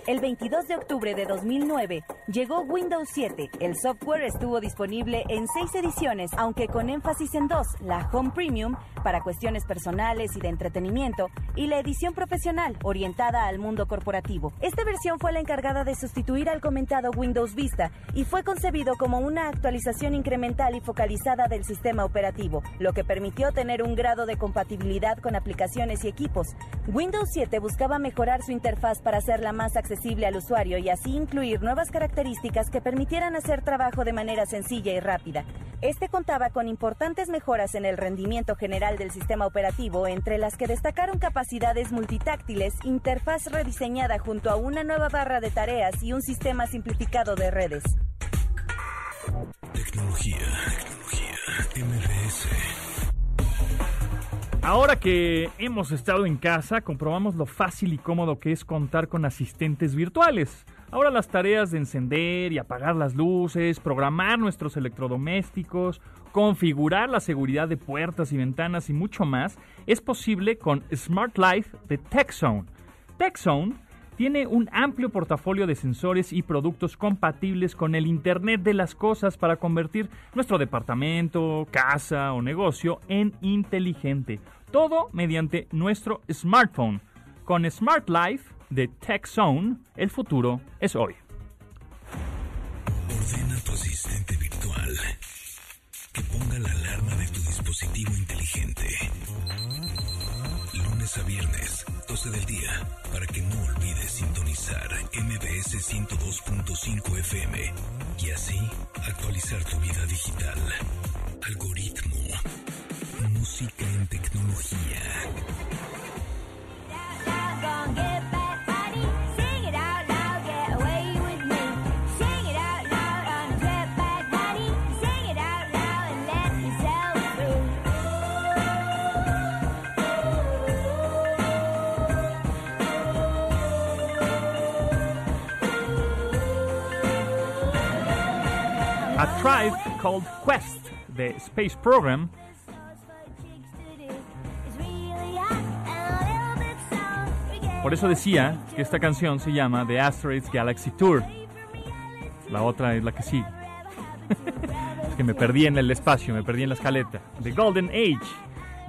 Speaker 2: El 22 de octubre de 2009 llegó Windows 7. El software estuvo disponible en seis ediciones, aunque con énfasis en dos, la Home Premium para cuestiones personales y de entretenimiento y la edición profesional orientada al mundo corporativo. Esta versión fue la encargada de sustituir al comentado Windows Vista y fue concebido como una actualización incremental y focalizada del sistema operativo, lo que permitió tener un grado de compatibilidad con aplicaciones y equipos. Windows 7 buscaba mejorar su interfaz para hacerla más accesible al usuario y así incluir nuevas características que permitieran hacer trabajo de manera sencilla y rápida. Este contaba con importantes mejoras en el rendimiento general del sistema operativo, entre las que destacaron capacidades multitáctiles, interfaz rediseñada junto a una nueva barra de tareas y un sistema simplificado de redes.
Speaker 1: Tecnología. Tecnología.
Speaker 3: Ahora que hemos estado en casa, comprobamos lo fácil y cómodo que es contar con asistentes virtuales. Ahora las tareas de encender y apagar las luces, programar nuestros electrodomésticos, configurar la seguridad de puertas y ventanas y mucho más es posible con Smart Life de TechZone. TechZone tiene un amplio portafolio de sensores y productos compatibles con el Internet de las Cosas para convertir nuestro departamento, casa o negocio en inteligente. Todo mediante nuestro smartphone. Con Smart Life de Tech Zone, el futuro es hoy.
Speaker 1: Ordena tu asistente virtual que ponga la alarma de tu dispositivo inteligente. Lunes a viernes, 12 del día, para que no olvides sintonizar MBS 102.5 FM y así actualizar tu vida digital. Algoritmo. Música en tecnología.
Speaker 3: A Tribe Called Quest de Space Program Por eso decía que esta canción se llama The Asteroids Galaxy Tour. La otra es la que sigue. [laughs] es que me perdí en el espacio, me perdí en la escaleta. The Golden Age.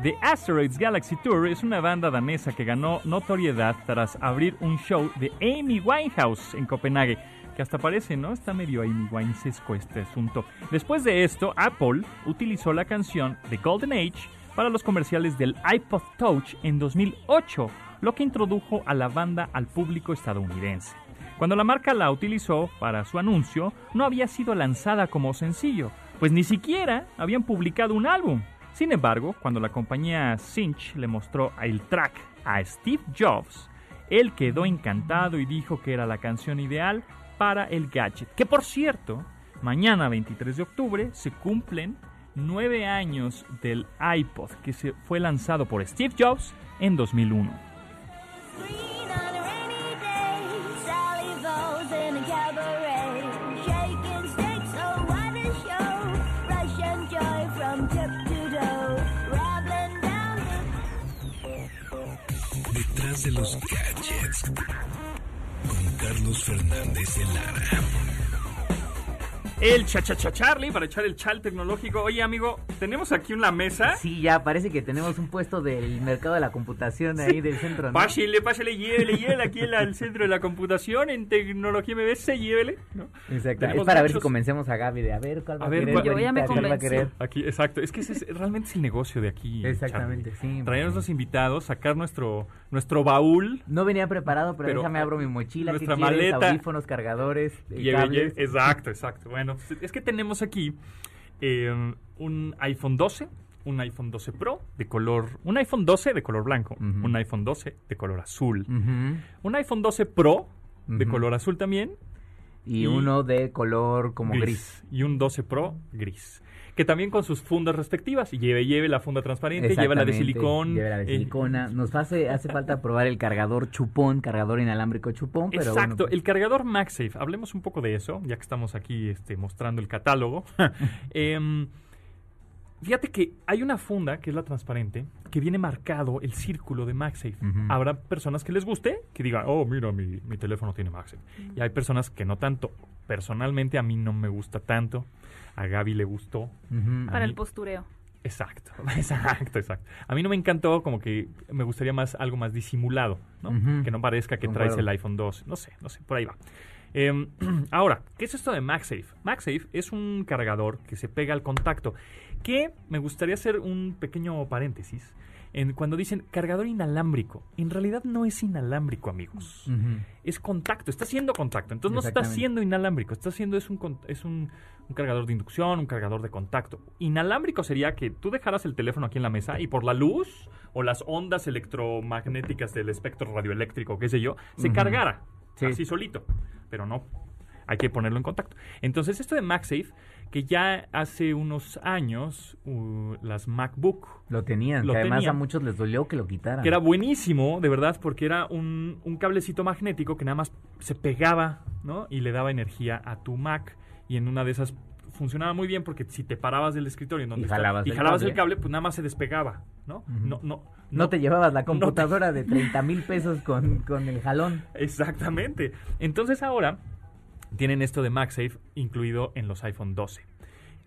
Speaker 3: The Asteroids Galaxy Tour es una banda danesa que ganó notoriedad tras abrir un show de Amy Winehouse en Copenhague. Hasta parece, ¿no? Está medio Amy Winesesco este asunto. Después de esto, Apple utilizó la canción The Golden Age para los comerciales del iPod Touch en 2008 lo que introdujo a la banda al público estadounidense. Cuando la marca la utilizó para su anuncio, no había sido lanzada como sencillo, pues ni siquiera habían publicado un álbum. Sin embargo, cuando la compañía Cinch le mostró el track a Steve Jobs, él quedó encantado y dijo que era la canción ideal para el gadget. Que por cierto, mañana 23 de octubre se cumplen nueve años del iPod que se fue lanzado por Steve Jobs en 2001.
Speaker 1: Detrás de los gadgets. Carlos Fernández de Lara.
Speaker 3: El chachacha Charlie para echar el chal tecnológico. Oye, amigo, tenemos aquí una mesa.
Speaker 5: Sí, ya parece que tenemos un puesto del mercado de la computación ahí del centro. ¿no?
Speaker 3: Pásale, pásale, llévele, llévele aquí al [laughs] centro de la computación en tecnología MBS, llévele. ¿no?
Speaker 5: Exacto.
Speaker 3: Tenemos
Speaker 5: Es para ver si convencemos a Gaby de a ver cuál va
Speaker 3: A
Speaker 5: a,
Speaker 3: ver,
Speaker 5: querer.
Speaker 4: Yo ya me convenció.
Speaker 5: querer.
Speaker 3: Aquí, exacto. Es que ese es realmente es el negocio de aquí.
Speaker 5: Exactamente,
Speaker 3: Charlie.
Speaker 5: sí.
Speaker 3: Traernos los invitados, sacar nuestro, nuestro baúl.
Speaker 5: No venía preparado, pero,
Speaker 3: Pero,
Speaker 5: déjame abro mi mochila. ¿Qué
Speaker 3: nuestra
Speaker 5: quieres?
Speaker 3: maleta.
Speaker 5: Audífonos, cargadores, eh,
Speaker 3: Lleve,
Speaker 5: cables.
Speaker 3: lleve- exacto, exacto. Bueno, es que tenemos aquí eh, un iPhone 12, un iPhone 12 Pro de color, un iPhone 12 de color blanco, un iPhone 12 de color azul, un iPhone 12 Pro de color azul también
Speaker 5: y,
Speaker 3: Y-
Speaker 5: uno de color como gris.
Speaker 3: y un 12 Pro gris. Que también con sus fundas respectivas. Lleve, lleve la funda transparente, lleva la de silicón.
Speaker 5: Lleva la de
Speaker 3: eh,
Speaker 5: silicona. Nos hace, hace falta probar el cargador chupón, cargador inalámbrico chupón, pero bueno,
Speaker 3: Exacto,
Speaker 5: pues,
Speaker 3: el cargador MagSafe. Hablemos un poco de eso, ya que estamos aquí este, mostrando el catálogo. [laughs] Em, fíjate que hay una funda, que es la transparente, que viene marcado el círculo de MagSafe. Habrá personas que les guste, que digan, oh, mira, mi, mi teléfono tiene MagSafe. Y hay personas que no tanto. Personalmente a mí no me gusta tanto. A Gaby le gustó.
Speaker 4: Para
Speaker 3: mí-
Speaker 4: el postureo.
Speaker 3: Exacto, [laughs] exacto, exacto. A mí no me encantó, como que me gustaría más algo más disimulado, ¿no? Que no parezca que traes el iPhone 2. No sé, no sé, por ahí va. Em, [clears throat] ahora, ¿qué es esto de MagSafe? MagSafe es un cargador que se pega al contacto. Que me gustaría hacer un pequeño paréntesis. En cuando dicen cargador inalámbrico, en realidad no es inalámbrico, amigos. Es contacto, está haciendo contacto. Entonces no está haciendo inalámbrico, está haciendo es un es un, un cargador de inducción, un cargador de contacto. Inalámbrico sería que tú dejaras el teléfono aquí en la mesa y por la luz o las ondas electromagnéticas del espectro radioeléctrico, qué sé yo, se cargara
Speaker 5: Sí.
Speaker 3: así solito. Pero no, hay que ponerlo en contacto. Entonces esto de MagSafe, que ya hace unos años uh, las MacBook
Speaker 5: Lo tenían,
Speaker 3: Lo
Speaker 5: que además
Speaker 3: tenían.
Speaker 5: a muchos les dolió que lo quitaran.
Speaker 3: que era buenísimo, de verdad, porque era un, un cablecito magnético que nada más se pegaba, ¿no? Y le daba energía a tu Mac. Y en una de esas funcionaba muy bien porque si te parabas del escritorio en donde
Speaker 5: Y jalabas
Speaker 3: y
Speaker 5: el
Speaker 3: jalabas
Speaker 5: cable.
Speaker 3: el cable, pues nada más se despegaba, ¿no?
Speaker 5: Ujú.
Speaker 3: No, no,
Speaker 5: No te llevabas la
Speaker 3: no te-
Speaker 5: computadora de 30 mil pesos con, con el jalón. [laughs]
Speaker 3: Exactamente. Entonces ahora tienen esto de MagSafe incluido en los iPhone 12.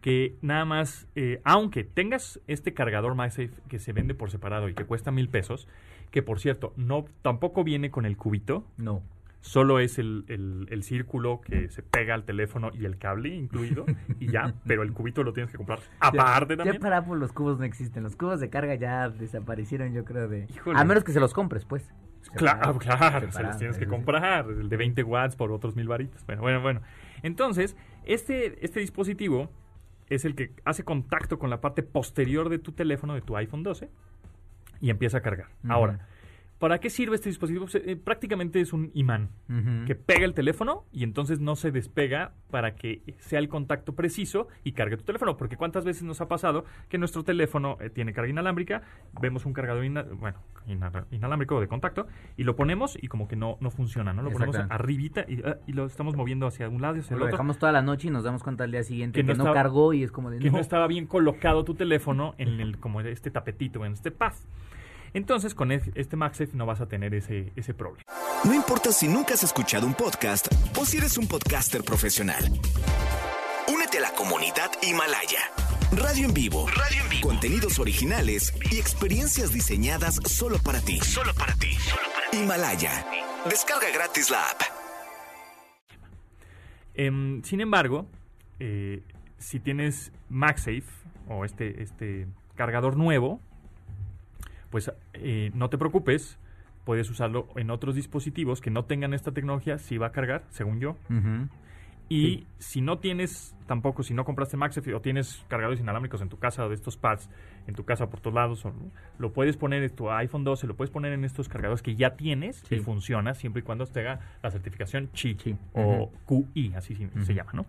Speaker 3: que nada más, eh, aunque tengas este cargador MagSafe que se vende por separado y que cuesta mil pesos, que por cierto, no tampoco viene con el cubito,
Speaker 5: No.
Speaker 3: solo es el, el- el círculo que se pega al teléfono y el cable incluido y ya, [laughs] pero el cubito lo tienes que comprar aparte
Speaker 5: ya,
Speaker 3: también.
Speaker 5: Ya para Apple los cubos no existen. Los cubos de carga ya desaparecieron, yo creo, de...
Speaker 3: Híjole.
Speaker 5: A menos que se los compres, pues.
Speaker 3: Claro, claro, se los tienes que comprar, el de 20 watts por otros mil varitos. Bueno, bueno, bueno. Entonces, este, este dispositivo es el que hace contacto con la parte posterior de tu teléfono, de tu iPhone 12, y empieza a cargar. Ahora, ¿para qué sirve este dispositivo? Pues, eh, prácticamente es un imán que pega el teléfono y entonces no se despega para que sea el contacto preciso y cargue tu teléfono. Porque cuántas veces nos ha pasado que nuestro teléfono eh, tiene carga inalámbrica, vemos un cargador ina- bueno, ina- inalámbrico de contacto y lo ponemos y como que no, no funciona, ¿no? Lo ponemos arribita y, ah, y lo estamos moviendo hacia un lado y hacia el
Speaker 5: Lo
Speaker 3: otro.
Speaker 5: dejamos toda la noche y nos damos cuenta al día siguiente
Speaker 3: Que
Speaker 5: que,
Speaker 3: no estaba-
Speaker 5: cargó y es como de...
Speaker 3: que no
Speaker 5: no.
Speaker 3: estaba bien colocado tu teléfono en el como este tapetito, en este pad. Entonces con e- este MagSafe no vas a tener ese, ese problema.
Speaker 1: No importa si nunca has escuchado un podcast o si eres un podcaster profesional. Únete a la comunidad Himalaya. Radio en vivo. Radio en vivo. Contenidos originales y experiencias diseñadas solo para ti. Solo para ti. Himalaya. Descarga gratis la app.
Speaker 3: Em, sin embargo, eh, si tienes MagSafe o este, este cargador nuevo, pues eh, no te preocupes, puedes usarlo en otros dispositivos que no tengan esta tecnología, si va a cargar, según yo. Y
Speaker 5: Sí.
Speaker 3: si no tienes, tampoco, si no compraste MagSafe o tienes cargadores inalámbricos en tu casa o de estos pads en tu casa por todos lados, o- lo puedes poner en tu iPhone 12, lo puedes poner en estos cargadores que ya tienes y
Speaker 5: Sí.
Speaker 3: funciona siempre y cuando tenga la certificación CHI
Speaker 5: Sí.
Speaker 3: o QI, así sí- se llama, ¿no?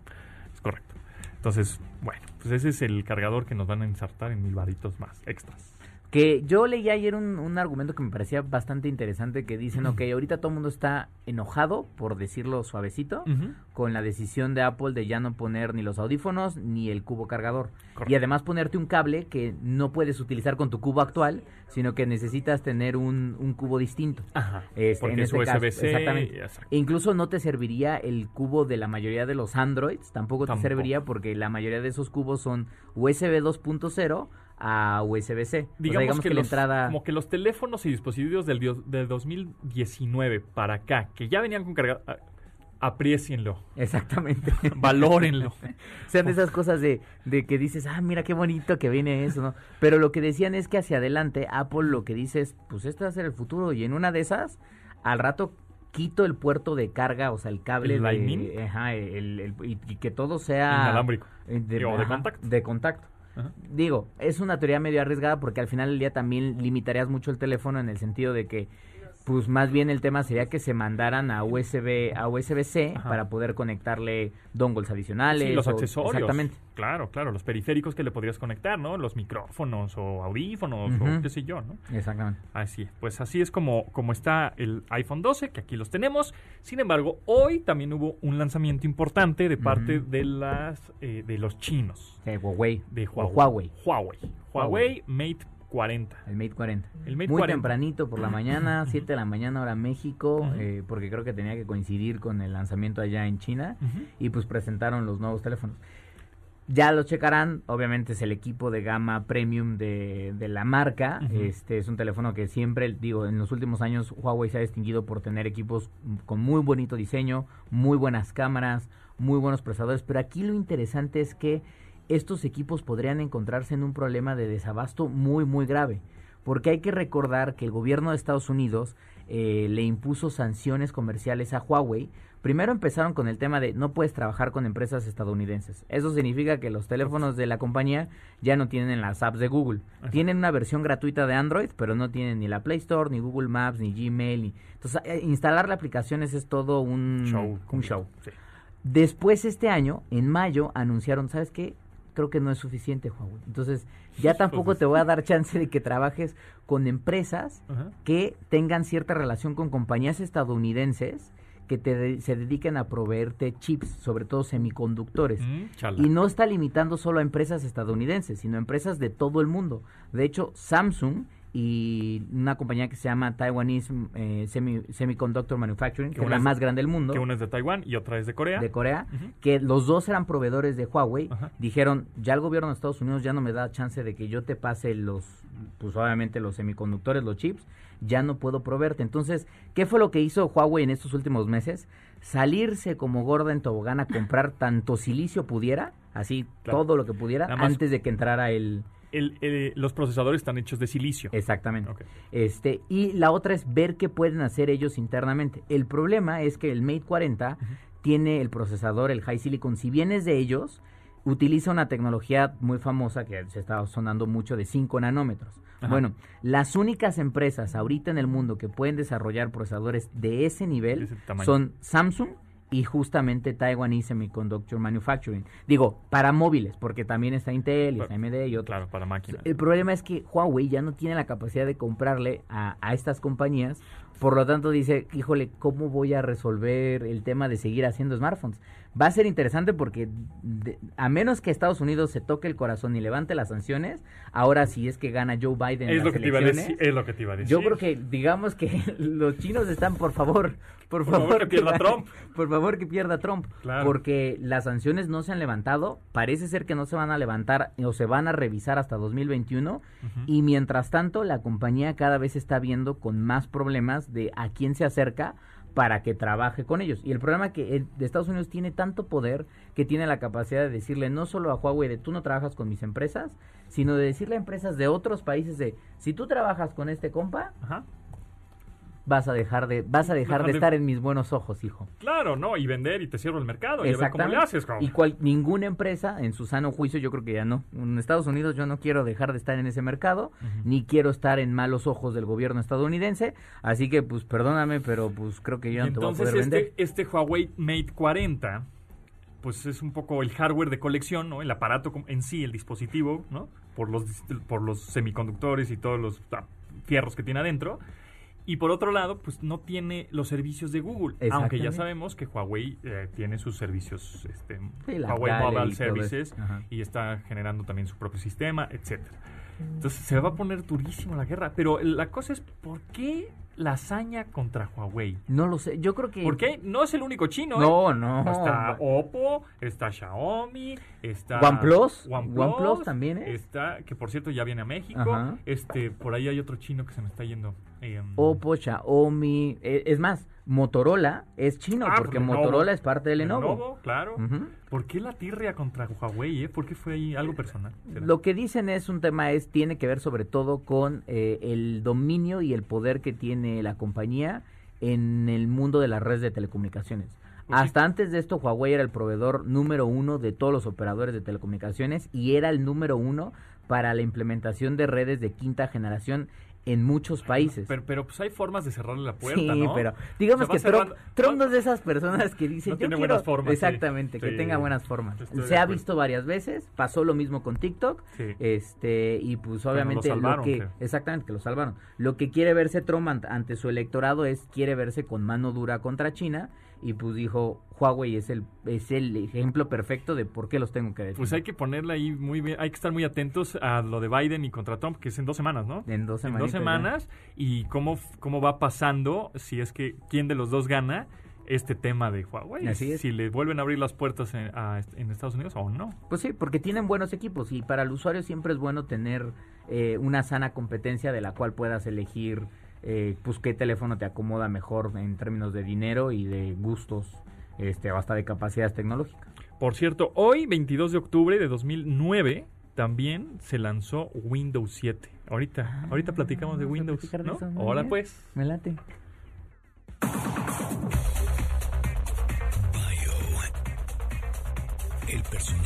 Speaker 3: Es correcto. Entonces, bueno, pues ese es el cargador que nos van a insertar en mil varitos más extras.
Speaker 5: Que yo leí ayer un, un argumento que me parecía bastante interesante que dicen, ok, ahorita todo el mundo está enojado, por decirlo suavecito, con la decisión de Apple de ya no poner ni los audífonos ni el cubo cargador.
Speaker 3: Correcto.
Speaker 5: Y además ponerte un cable que no puedes utilizar con tu cubo actual, sino que necesitas tener un, un cubo distinto.
Speaker 3: Ajá.
Speaker 5: Este,
Speaker 3: Porque
Speaker 5: en
Speaker 3: es
Speaker 5: este
Speaker 3: USB-C.
Speaker 5: exactamente.
Speaker 3: exacto.
Speaker 5: E incluso no te serviría el cubo de la mayoría de los Androids, tampoco te serviría porque la mayoría de esos cubos son USB 2.0 a USB-C. O sea,
Speaker 3: Digamos, que,
Speaker 5: que, la
Speaker 3: los,
Speaker 5: entrada...
Speaker 3: como que los teléfonos y dispositivos del, del 2019 para acá, que ya venían con carga, apriecienlo,
Speaker 5: Exactamente. [laughs]
Speaker 3: valórenlo. [laughs]
Speaker 5: Sean de esas cosas de, de que dices, ah, mira qué bonito que viene eso, ¿no? Pero lo que decían es que hacia adelante Apple lo que dice es, pues este va a ser el futuro y en una de esas, al rato quito el puerto de carga, o sea, el cable
Speaker 3: ¿El
Speaker 5: de...
Speaker 3: Lightning?
Speaker 5: Ajá, el- el- y, y que todo sea...
Speaker 3: Inalámbrico.
Speaker 5: eh, De,
Speaker 3: O de
Speaker 5: ajá,
Speaker 3: contacto.
Speaker 5: De contacto. Digo, es una teoría medio arriesgada porque al final del día también limitarías mucho el teléfono en el sentido de que, pues más bien el tema sería que se mandaran a USB a USB-C para poder conectarle dongles adicionales.
Speaker 3: Sí, los
Speaker 5: o-
Speaker 3: accesorios.
Speaker 5: Exactamente.
Speaker 3: Claro, claro, los periféricos que le podrías conectar, ¿no? Los micrófonos o audífonos o qué sé yo, ¿no?
Speaker 5: Exactamente.
Speaker 3: Así, pues así es como, como está el iPhone 12, que aquí los tenemos. Sin embargo, hoy también hubo un lanzamiento importante de parte de las eh, de los chinos,
Speaker 5: Sí, Huawei.
Speaker 3: de Huawei.
Speaker 5: Huawei.
Speaker 3: Huawei. Huawei Mate 40.
Speaker 5: El Mate 40.
Speaker 3: El Mate
Speaker 5: Muy
Speaker 3: 40.
Speaker 5: tempranito por la mañana, [coughs] 7 de la mañana hora México, eh, porque creo que tenía que coincidir con el lanzamiento allá en China. Y pues presentaron los nuevos teléfonos. Ya los checarán, obviamente es el equipo de gama premium de, de la marca. Este es un teléfono que siempre, digo, en los últimos años Huawei se ha distinguido por tener equipos con muy bonito diseño, muy buenas cámaras, muy buenos procesadores, pero aquí lo interesante es que estos equipos podrían encontrarse en un problema de desabasto muy muy grave, porque hay que recordar que el gobierno de Estados Unidos eh, le impuso sanciones comerciales a Huawei. Primero empezaron con el tema de no puedes trabajar con empresas estadounidenses. Eso significa que los teléfonos de la compañía ya no tienen las apps de Google.
Speaker 3: Ajá.
Speaker 5: Tienen una versión gratuita de Android, pero no tienen ni la Play Store, ni Google Maps, ni Gmail. Ni... Entonces, eh, instalar la aplicación es todo un
Speaker 3: Show.
Speaker 5: Un
Speaker 3: completo.
Speaker 5: show.
Speaker 3: Sí.
Speaker 5: Después este año, en mayo, anunciaron, ¿sabes qué? Creo que no es suficiente, Huawei. Entonces, ya tampoco te voy a dar chance de que trabajes con empresas que tengan cierta relación con compañías estadounidenses que te de- se dediquen a proveerte chips, sobre todo semiconductores.
Speaker 3: Mm.
Speaker 5: Y no está limitando solo a empresas estadounidenses, sino a empresas de todo el mundo. De hecho, Samsung y una compañía que se llama Taiwanese eh, Semi- Semiconductor Manufacturing, que, es la
Speaker 3: es-
Speaker 5: más grande del mundo,
Speaker 3: Que una es de Taiwán y otra es de Corea.
Speaker 5: de Corea, que los dos eran proveedores de Huawei, dijeron, ya el gobierno de Estados Unidos ya no me da chance de que yo te pase los, pues obviamente los semiconductores, los chips, ya no puedo proveerte. Entonces, ¿qué fue lo que hizo Huawei en estos últimos meses? Salirse como gorda en tobogán a comprar tanto silicio pudiera, así
Speaker 3: Claro.
Speaker 5: todo lo que pudiera,
Speaker 3: Nada
Speaker 5: antes de que entrara el...
Speaker 3: El- el- los procesadores están hechos de silicio.
Speaker 5: Exactamente. Este, y la otra es ver qué pueden hacer ellos internamente. El problema es que el Mate 40 tiene el procesador, el High Silicon, si bien es de ellos, utiliza una tecnología muy famosa que se está sonando mucho de 5 nanómetros.
Speaker 3: Ajá.
Speaker 5: Bueno, las únicas empresas ahorita en el mundo que pueden desarrollar procesadores de ese nivel
Speaker 3: De ese tamaño.
Speaker 5: son Samsung y justamente Taiwanese Semiconductor Manufacturing. Digo, para móviles, porque también está Intel y está AMD y otros.
Speaker 3: Claro, para máquinas.
Speaker 5: El problema es que Huawei ya no tiene la capacidad de comprarle a, a estas compañías, por lo tanto dice, híjole, ¿cómo voy a resolver el tema de seguir haciendo smartphones? Va a ser interesante porque de- a menos que Estados Unidos se toque el corazón y levante las sanciones, ahora sí es que gana Joe Biden
Speaker 3: es
Speaker 5: las
Speaker 3: lo que te iba a decir. Es lo que te iba a decir.
Speaker 5: yo creo que digamos que [laughs] los chinos están por favor, por,
Speaker 3: Por favor, que pierda [laughs] Trump.
Speaker 5: Por favor que pierda Trump,
Speaker 3: Claro.
Speaker 5: porque las sanciones no se han levantado, parece ser que no se van a levantar o se van a revisar hasta 2021
Speaker 3: Ujú.
Speaker 5: y mientras tanto la compañía cada vez está viendo con más problemas de a quién se acerca para que trabaje con ellos. Y el problema es que el de Estados Unidos tiene tanto poder que tiene la capacidad de decirle no solo a Huawei de tú no trabajas con mis empresas, sino de decirle a empresas de otros países de si tú trabajas con este compa,
Speaker 3: Ajá.
Speaker 5: Vas a dejar de vas a dejar
Speaker 3: Dejar
Speaker 5: de
Speaker 3: de-
Speaker 5: estar en mis buenos ojos, hijo.
Speaker 3: Claro, ¿no? Y vender y te cierro el mercado y a ver cómo le haces. cabrón.
Speaker 5: Y cual, ninguna empresa, en su sano juicio, yo creo que ya no. En Estados Unidos yo no quiero dejar de estar en ese mercado, ni quiero estar en malos ojos del gobierno estadounidense. Así que, pues, perdóname, pero pues creo que yo no te voy a
Speaker 3: entonces
Speaker 5: poder vender.
Speaker 3: este, este Huawei Mate 40, pues es un poco el hardware de colección, ¿no? El aparato en sí, el dispositivo, ¿no? Por los, por los semiconductores y todos los ah, fierros que tiene adentro. Y por otro lado, pues no tiene los servicios de Google. Aunque ya sabemos que Huawei eh, tiene sus servicios, este,
Speaker 5: Sí,
Speaker 3: Huawei Mobile
Speaker 5: y.
Speaker 3: Services, y está generando también su propio sistema, etcétera. Entonces se va a poner durísimo la guerra. Pero la cosa es, ¿por qué la hazaña contra Huawei?
Speaker 5: No lo sé, yo creo que...
Speaker 3: ¿Por qué? No es el único chino. ¿eh?
Speaker 5: No, no.
Speaker 3: Está Oppo, está Xiaomi, está
Speaker 5: OnePlus.
Speaker 3: OnePlus,
Speaker 5: OnePlus también, ¿eh?
Speaker 3: Está, que por cierto ya viene a México.
Speaker 5: Ajá.
Speaker 3: Este, por ahí hay otro chino que se me está yendo. eh,
Speaker 5: Oppo, Xiaomi, eh, es más, Motorola es chino,
Speaker 3: Ah,
Speaker 5: porque
Speaker 3: pues Lenovo.
Speaker 5: Motorola es parte de Lenovo.
Speaker 3: claro.
Speaker 5: Ujú.
Speaker 3: ¿Por qué la tirria contra Huawei? Eh? ¿Por qué fue ahí algo personal? ¿Será?
Speaker 5: Lo que dicen es un tema es tiene que ver sobre todo con eh, el dominio y el poder que tiene la compañía en el mundo de las redes de telecomunicaciones.
Speaker 3: Pues.
Speaker 5: Hasta antes de esto, Huawei era el proveedor número uno de todos los operadores de telecomunicaciones y era el número uno para la implementación de redes de quinta generación en muchos países.
Speaker 3: Pero, pero pues hay formas de cerrarle la puerta,
Speaker 5: sí,
Speaker 3: ¿no?
Speaker 5: pero digamos que Trump,
Speaker 3: cerrando-
Speaker 5: Trump no es de esas personas que dicen
Speaker 3: No
Speaker 5: yo
Speaker 3: tiene
Speaker 5: quiero
Speaker 3: buenas formas, sí.
Speaker 5: exactamente que
Speaker 3: Sí.
Speaker 5: tenga buenas formas. Se ha visto varias veces, pasó lo mismo con TikTok,
Speaker 3: Sí.
Speaker 5: este y pues
Speaker 3: Bueno, lo
Speaker 5: obviamente lo,
Speaker 3: salvaron,
Speaker 5: que exactamente que lo salvaron. Lo que quiere verse Trump ant- ante su electorado es quiere verse con mano dura contra China y pues dijo Huawei es el es el ejemplo perfecto de por qué los tengo que decir.
Speaker 3: Pues hay que ponerle ahí muy bien, hay que estar muy atentos a lo de Biden y contra Trump, que es en dos semanas, ¿no?
Speaker 5: en dos
Speaker 3: en
Speaker 5: semanitas
Speaker 3: dos
Speaker 5: ya.
Speaker 3: semanas y cómo, cómo va pasando, si es que quién de los dos gana este tema de Huawei.
Speaker 5: Así es.
Speaker 3: Si le vuelven a abrir las puertas en, a- en Estados Unidos o no.
Speaker 5: Pues sí, porque tienen buenos equipos y para el usuario siempre es bueno tener eh, una sana competencia de la cual puedas elegir eh, pues qué teléfono te acomoda mejor en términos de dinero y de gustos este o hasta de capacidades tecnológicas.
Speaker 3: Por cierto, hoy, 22 de octubre de 2009, también se lanzó Windows 7. Ahorita, ahorita platicamos de Windows,
Speaker 5: de
Speaker 3: ¿no? Ahora
Speaker 5: bien.
Speaker 3: pues.
Speaker 5: Me late.
Speaker 1: Bio. El personaje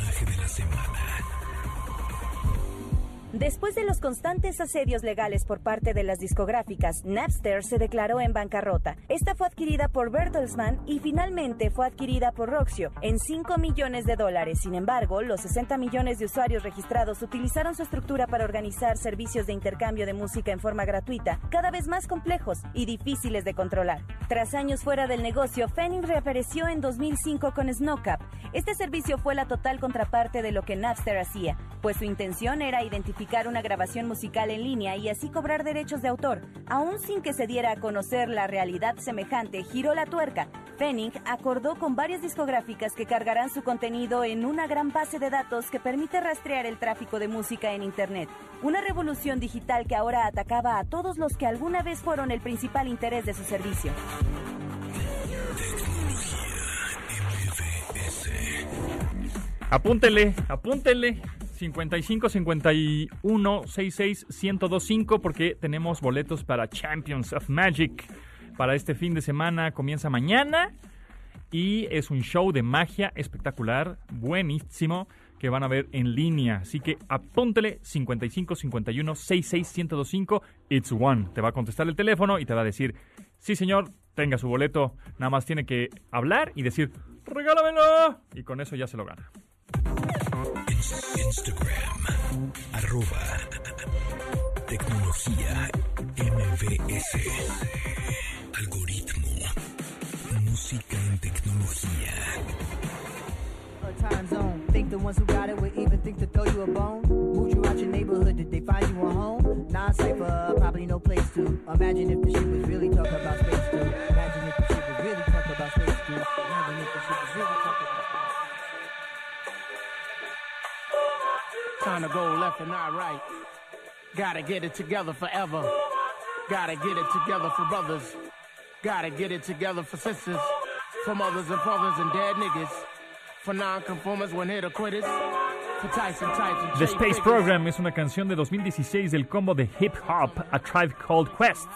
Speaker 2: Después de los constantes asedios legales por parte de las discográficas, Napster se declaró en bancarrota. Esta fue adquirida por Bertelsmann y finalmente fue adquirida por Roxio en 5 millones de dólares. Sin embargo, los 60 millones de usuarios registrados utilizaron su estructura para organizar servicios de intercambio de música en forma gratuita, cada vez más complejos y difíciles de controlar. Tras años fuera del negocio, Fanning reapareció en 2005 con Snowcap. Este servicio fue la total contraparte de lo que Napster hacía, pues su intención era identificar una grabación musical en línea y así cobrar derechos de autor. Aún sin que se diera a conocer la realidad semejante, giró la tuerca. Fenning acordó con varias discográficas que cargarán su contenido en una gran base de datos que permite rastrear el tráfico de música en Internet. Una revolución digital que ahora atacaba a todos los que alguna vez fueron el principal interés de su servicio.
Speaker 3: Apúntele, apúntele. 55 51 66 1025 porque tenemos boletos para Champions of Magic para este fin de semana. Comienza mañana y es un show de magia espectacular, buenísimo que van a ver en línea. Así que apúntele 55 51 66 1025. It's one. Te va a contestar el teléfono y te va a decir, sí señor, tenga su boleto. Nada más tiene que hablar y decir, regálamelo. Y con eso ya se lo gana.
Speaker 1: Instagram, arroba tecnología MBS. Algoritmo, música en tecnología.
Speaker 6: Time zone. Think the ones who got it would even think to throw you a bone. Moved you out your neighborhood, did they find you a home? Cipher, probably no place to. Imagine if the shit was really talking about space. Imagine if the shit was really talking about space. Imagine if the shit was really talking about
Speaker 7: Time to go left and not right. Gotta get it together forever. Gotta get it together for brothers. Gotta get it together for sisters. For mothers and fathers and dead niggas. For non-conformers when hit or quitters. For Tyson types
Speaker 3: The Space. Program es una canción de 2016 del combo de hip hop A Tribe Called Quest,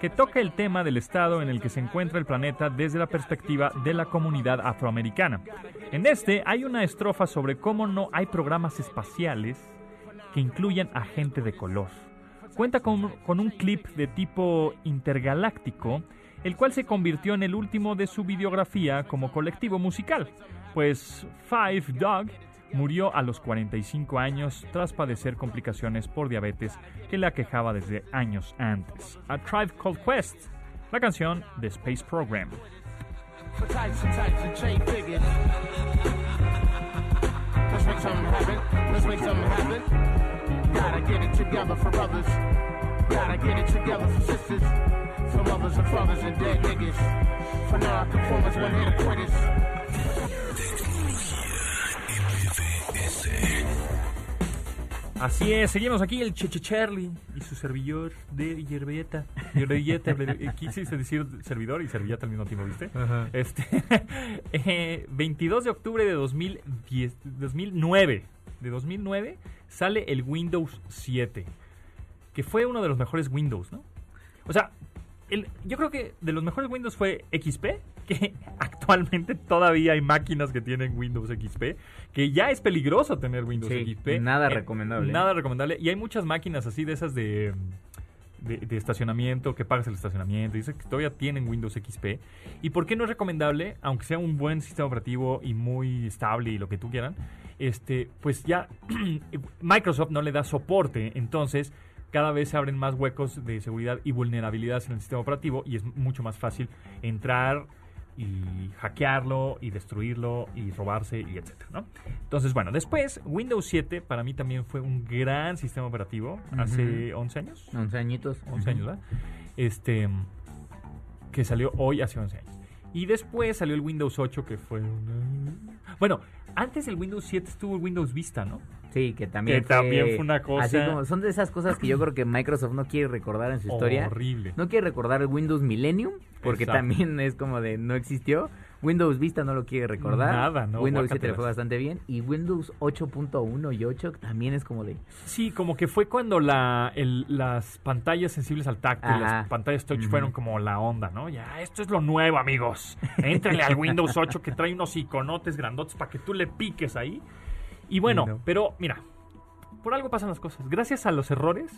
Speaker 3: que toca el tema del estado en el que se encuentra el planeta desde la perspectiva de la comunidad afroamericana. En este hay una estrofa sobre cómo no hay programas espaciales que incluyan a gente de color. Cuenta con, con un clip de tipo intergaláctico, el cual se convirtió en el último de su videografía como colectivo musical, pues Five Dog murió a los 45 años tras padecer complicaciones por diabetes que le aquejaba desde años antes. A Tribe Called Quest, la canción de Space Program.
Speaker 7: Gotta get it together for sisters. For mothers and fathers and dead niggas. For non-conformers when hit quitters.
Speaker 3: Así es, seguimos aquí el Cheche Charlie y su servidor de yerbeta. Yerbelleta, eh, quise decir servidor y servilleta al mismo tiempo, ¿viste? Este, [laughs] eh, 22 de octubre de 2010, 2009, de 2009 sale el Windows 7, que fue uno de los mejores Windows, ¿no? O sea, el- yo creo que de los mejores Windows fue XP, que [laughs] actualmente todavía hay máquinas que tienen Windows XP, que ya es peligroso tener Windows
Speaker 5: Sí,
Speaker 3: XP.
Speaker 5: nada
Speaker 3: Eh,
Speaker 5: recomendable.
Speaker 3: Nada recomendable. Y hay muchas máquinas así de esas de, de, de estacionamiento, que pagas el estacionamiento, y esas que todavía tienen Windows XP. ¿Y por qué no es recomendable, aunque sea un buen sistema operativo y muy estable y lo que tú quieran? Este, pues ya [clears throat] Microsoft no le da soporte, entonces cada vez se abren más huecos de seguridad y vulnerabilidades en el sistema operativo y es mucho más fácil entrar y hackearlo y destruirlo y robarse y etcétera, ¿no? Entonces, bueno, después Windows 7 para mí también fue un gran sistema operativo hace 11 años.
Speaker 5: 11 añitos.
Speaker 3: 11 años, ¿verdad? Este que salió hoy hace 11 años. Y después salió el Windows 8 que fue una... Bueno, antes del Windows 7 estuvo el Windows Vista, ¿no?
Speaker 5: Sí, que también
Speaker 3: Que también fue una cosa-
Speaker 5: Así como, son de esas cosas que yo creo que Microsoft no quiere recordar en su historia.
Speaker 3: Horrible.
Speaker 5: No quiere recordar el Windows Millennium, porque
Speaker 3: Exacto.
Speaker 5: también es como de no existió. Windows Vista no lo quiere recordar.
Speaker 3: Nada, no,
Speaker 5: Windows 7 le fue bastante bien. Y Windows 8.1 y 8 también es como de...
Speaker 3: Sí, como que fue cuando la, el- las pantallas sensibles al tacto y las pantallas touch fueron como la onda, ¿no? Ya, esto es lo nuevo, amigos. Éntrenle al Windows 8 que trae unos iconotes grandotes para que tú le piques ahí. Y bueno,
Speaker 5: no.
Speaker 3: pero mira, por algo pasan las cosas. Gracias a los errores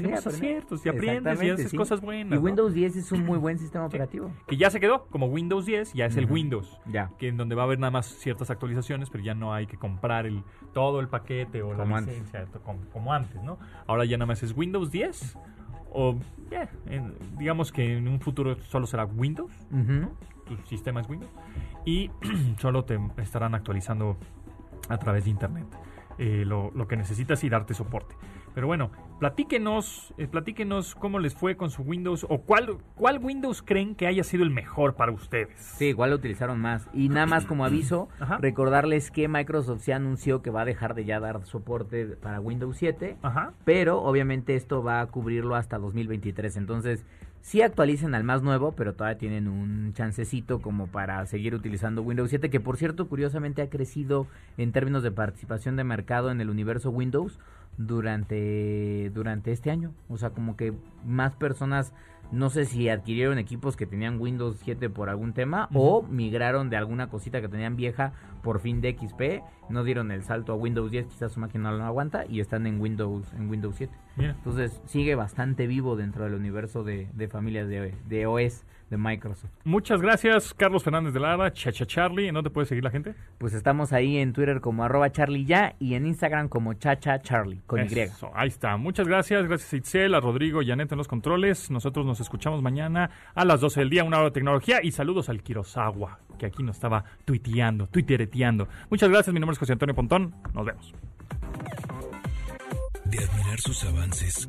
Speaker 3: tenemos
Speaker 5: Sí,
Speaker 3: aciertos y aprendes y haces
Speaker 5: sí.
Speaker 3: cosas buenas.
Speaker 5: Y
Speaker 3: ¿no?
Speaker 5: Windows 10 es un muy [clears throat] buen sistema operativo.
Speaker 3: Que ya se quedó como Windows 10, ya es el
Speaker 5: Ujú.
Speaker 3: Windows.
Speaker 5: Ya.
Speaker 3: Que en donde va a haber nada más ciertas actualizaciones, pero ya no hay que comprar el todo el paquete o
Speaker 5: Como
Speaker 3: la
Speaker 5: antes.
Speaker 3: licencia, to- como, como antes, ¿no? Ahora ya nada más es Windows 10 o ya, en- digamos que en un futuro solo será Windows,
Speaker 5: Ujú.
Speaker 3: tu sistema es Windows y [clears throat] solo te estarán actualizando a través de internet eh, lo, lo que necesitas y darte soporte. Pero bueno, platíquenos, eh, platíquenos cómo les fue con su Windows o cuál, cuál Windows creen que haya sido el mejor para ustedes.
Speaker 5: Sí, igual lo utilizaron más. Y nada más como [clears throat] aviso,
Speaker 3: Ajá.
Speaker 5: recordarles que Microsoft se anunció que va a dejar de ya dar soporte para Windows 7.
Speaker 3: Ajá.
Speaker 5: Pero obviamente esto va a cubrirlo hasta 2023. Entonces, sí actualicen al más nuevo, pero todavía tienen un chancecito como para seguir utilizando Windows 7, que por cierto, curiosamente ha crecido en términos de participación de mercado en el universo Windows durante, durante este año. O sea, como que más personas, no sé si adquirieron equipos que tenían Windows 7 por algún tema o migraron de alguna cosita que tenían vieja por fin de XP, no dieron el salto a Windows 10, quizás su máquina no lo aguanta y están en Windows en Windows 7.
Speaker 3: Mira.
Speaker 5: Entonces sigue bastante vivo dentro del universo de, de familias de, de OS de Microsoft.
Speaker 3: Muchas gracias, Carlos Fernández de Lara, Chacha Charlie. ¿En dónde puede seguir la gente?
Speaker 5: Pues estamos ahí en Twitter como arroba Charlie ya y en Instagram como Chacha Charlie con Y.
Speaker 3: Eso, ahí está. Muchas gracias. Gracias a Itzel, a Rodrigo y a Neta en los controles. Nosotros nos escuchamos mañana a las 12 del día, una hora de tecnología. Y saludos al Kirosawa, que aquí nos estaba tuiteando, tuitereteando. Muchas gracias. Mi nombre es José Antonio Pontón. Nos vemos.
Speaker 1: De admirar sus avances,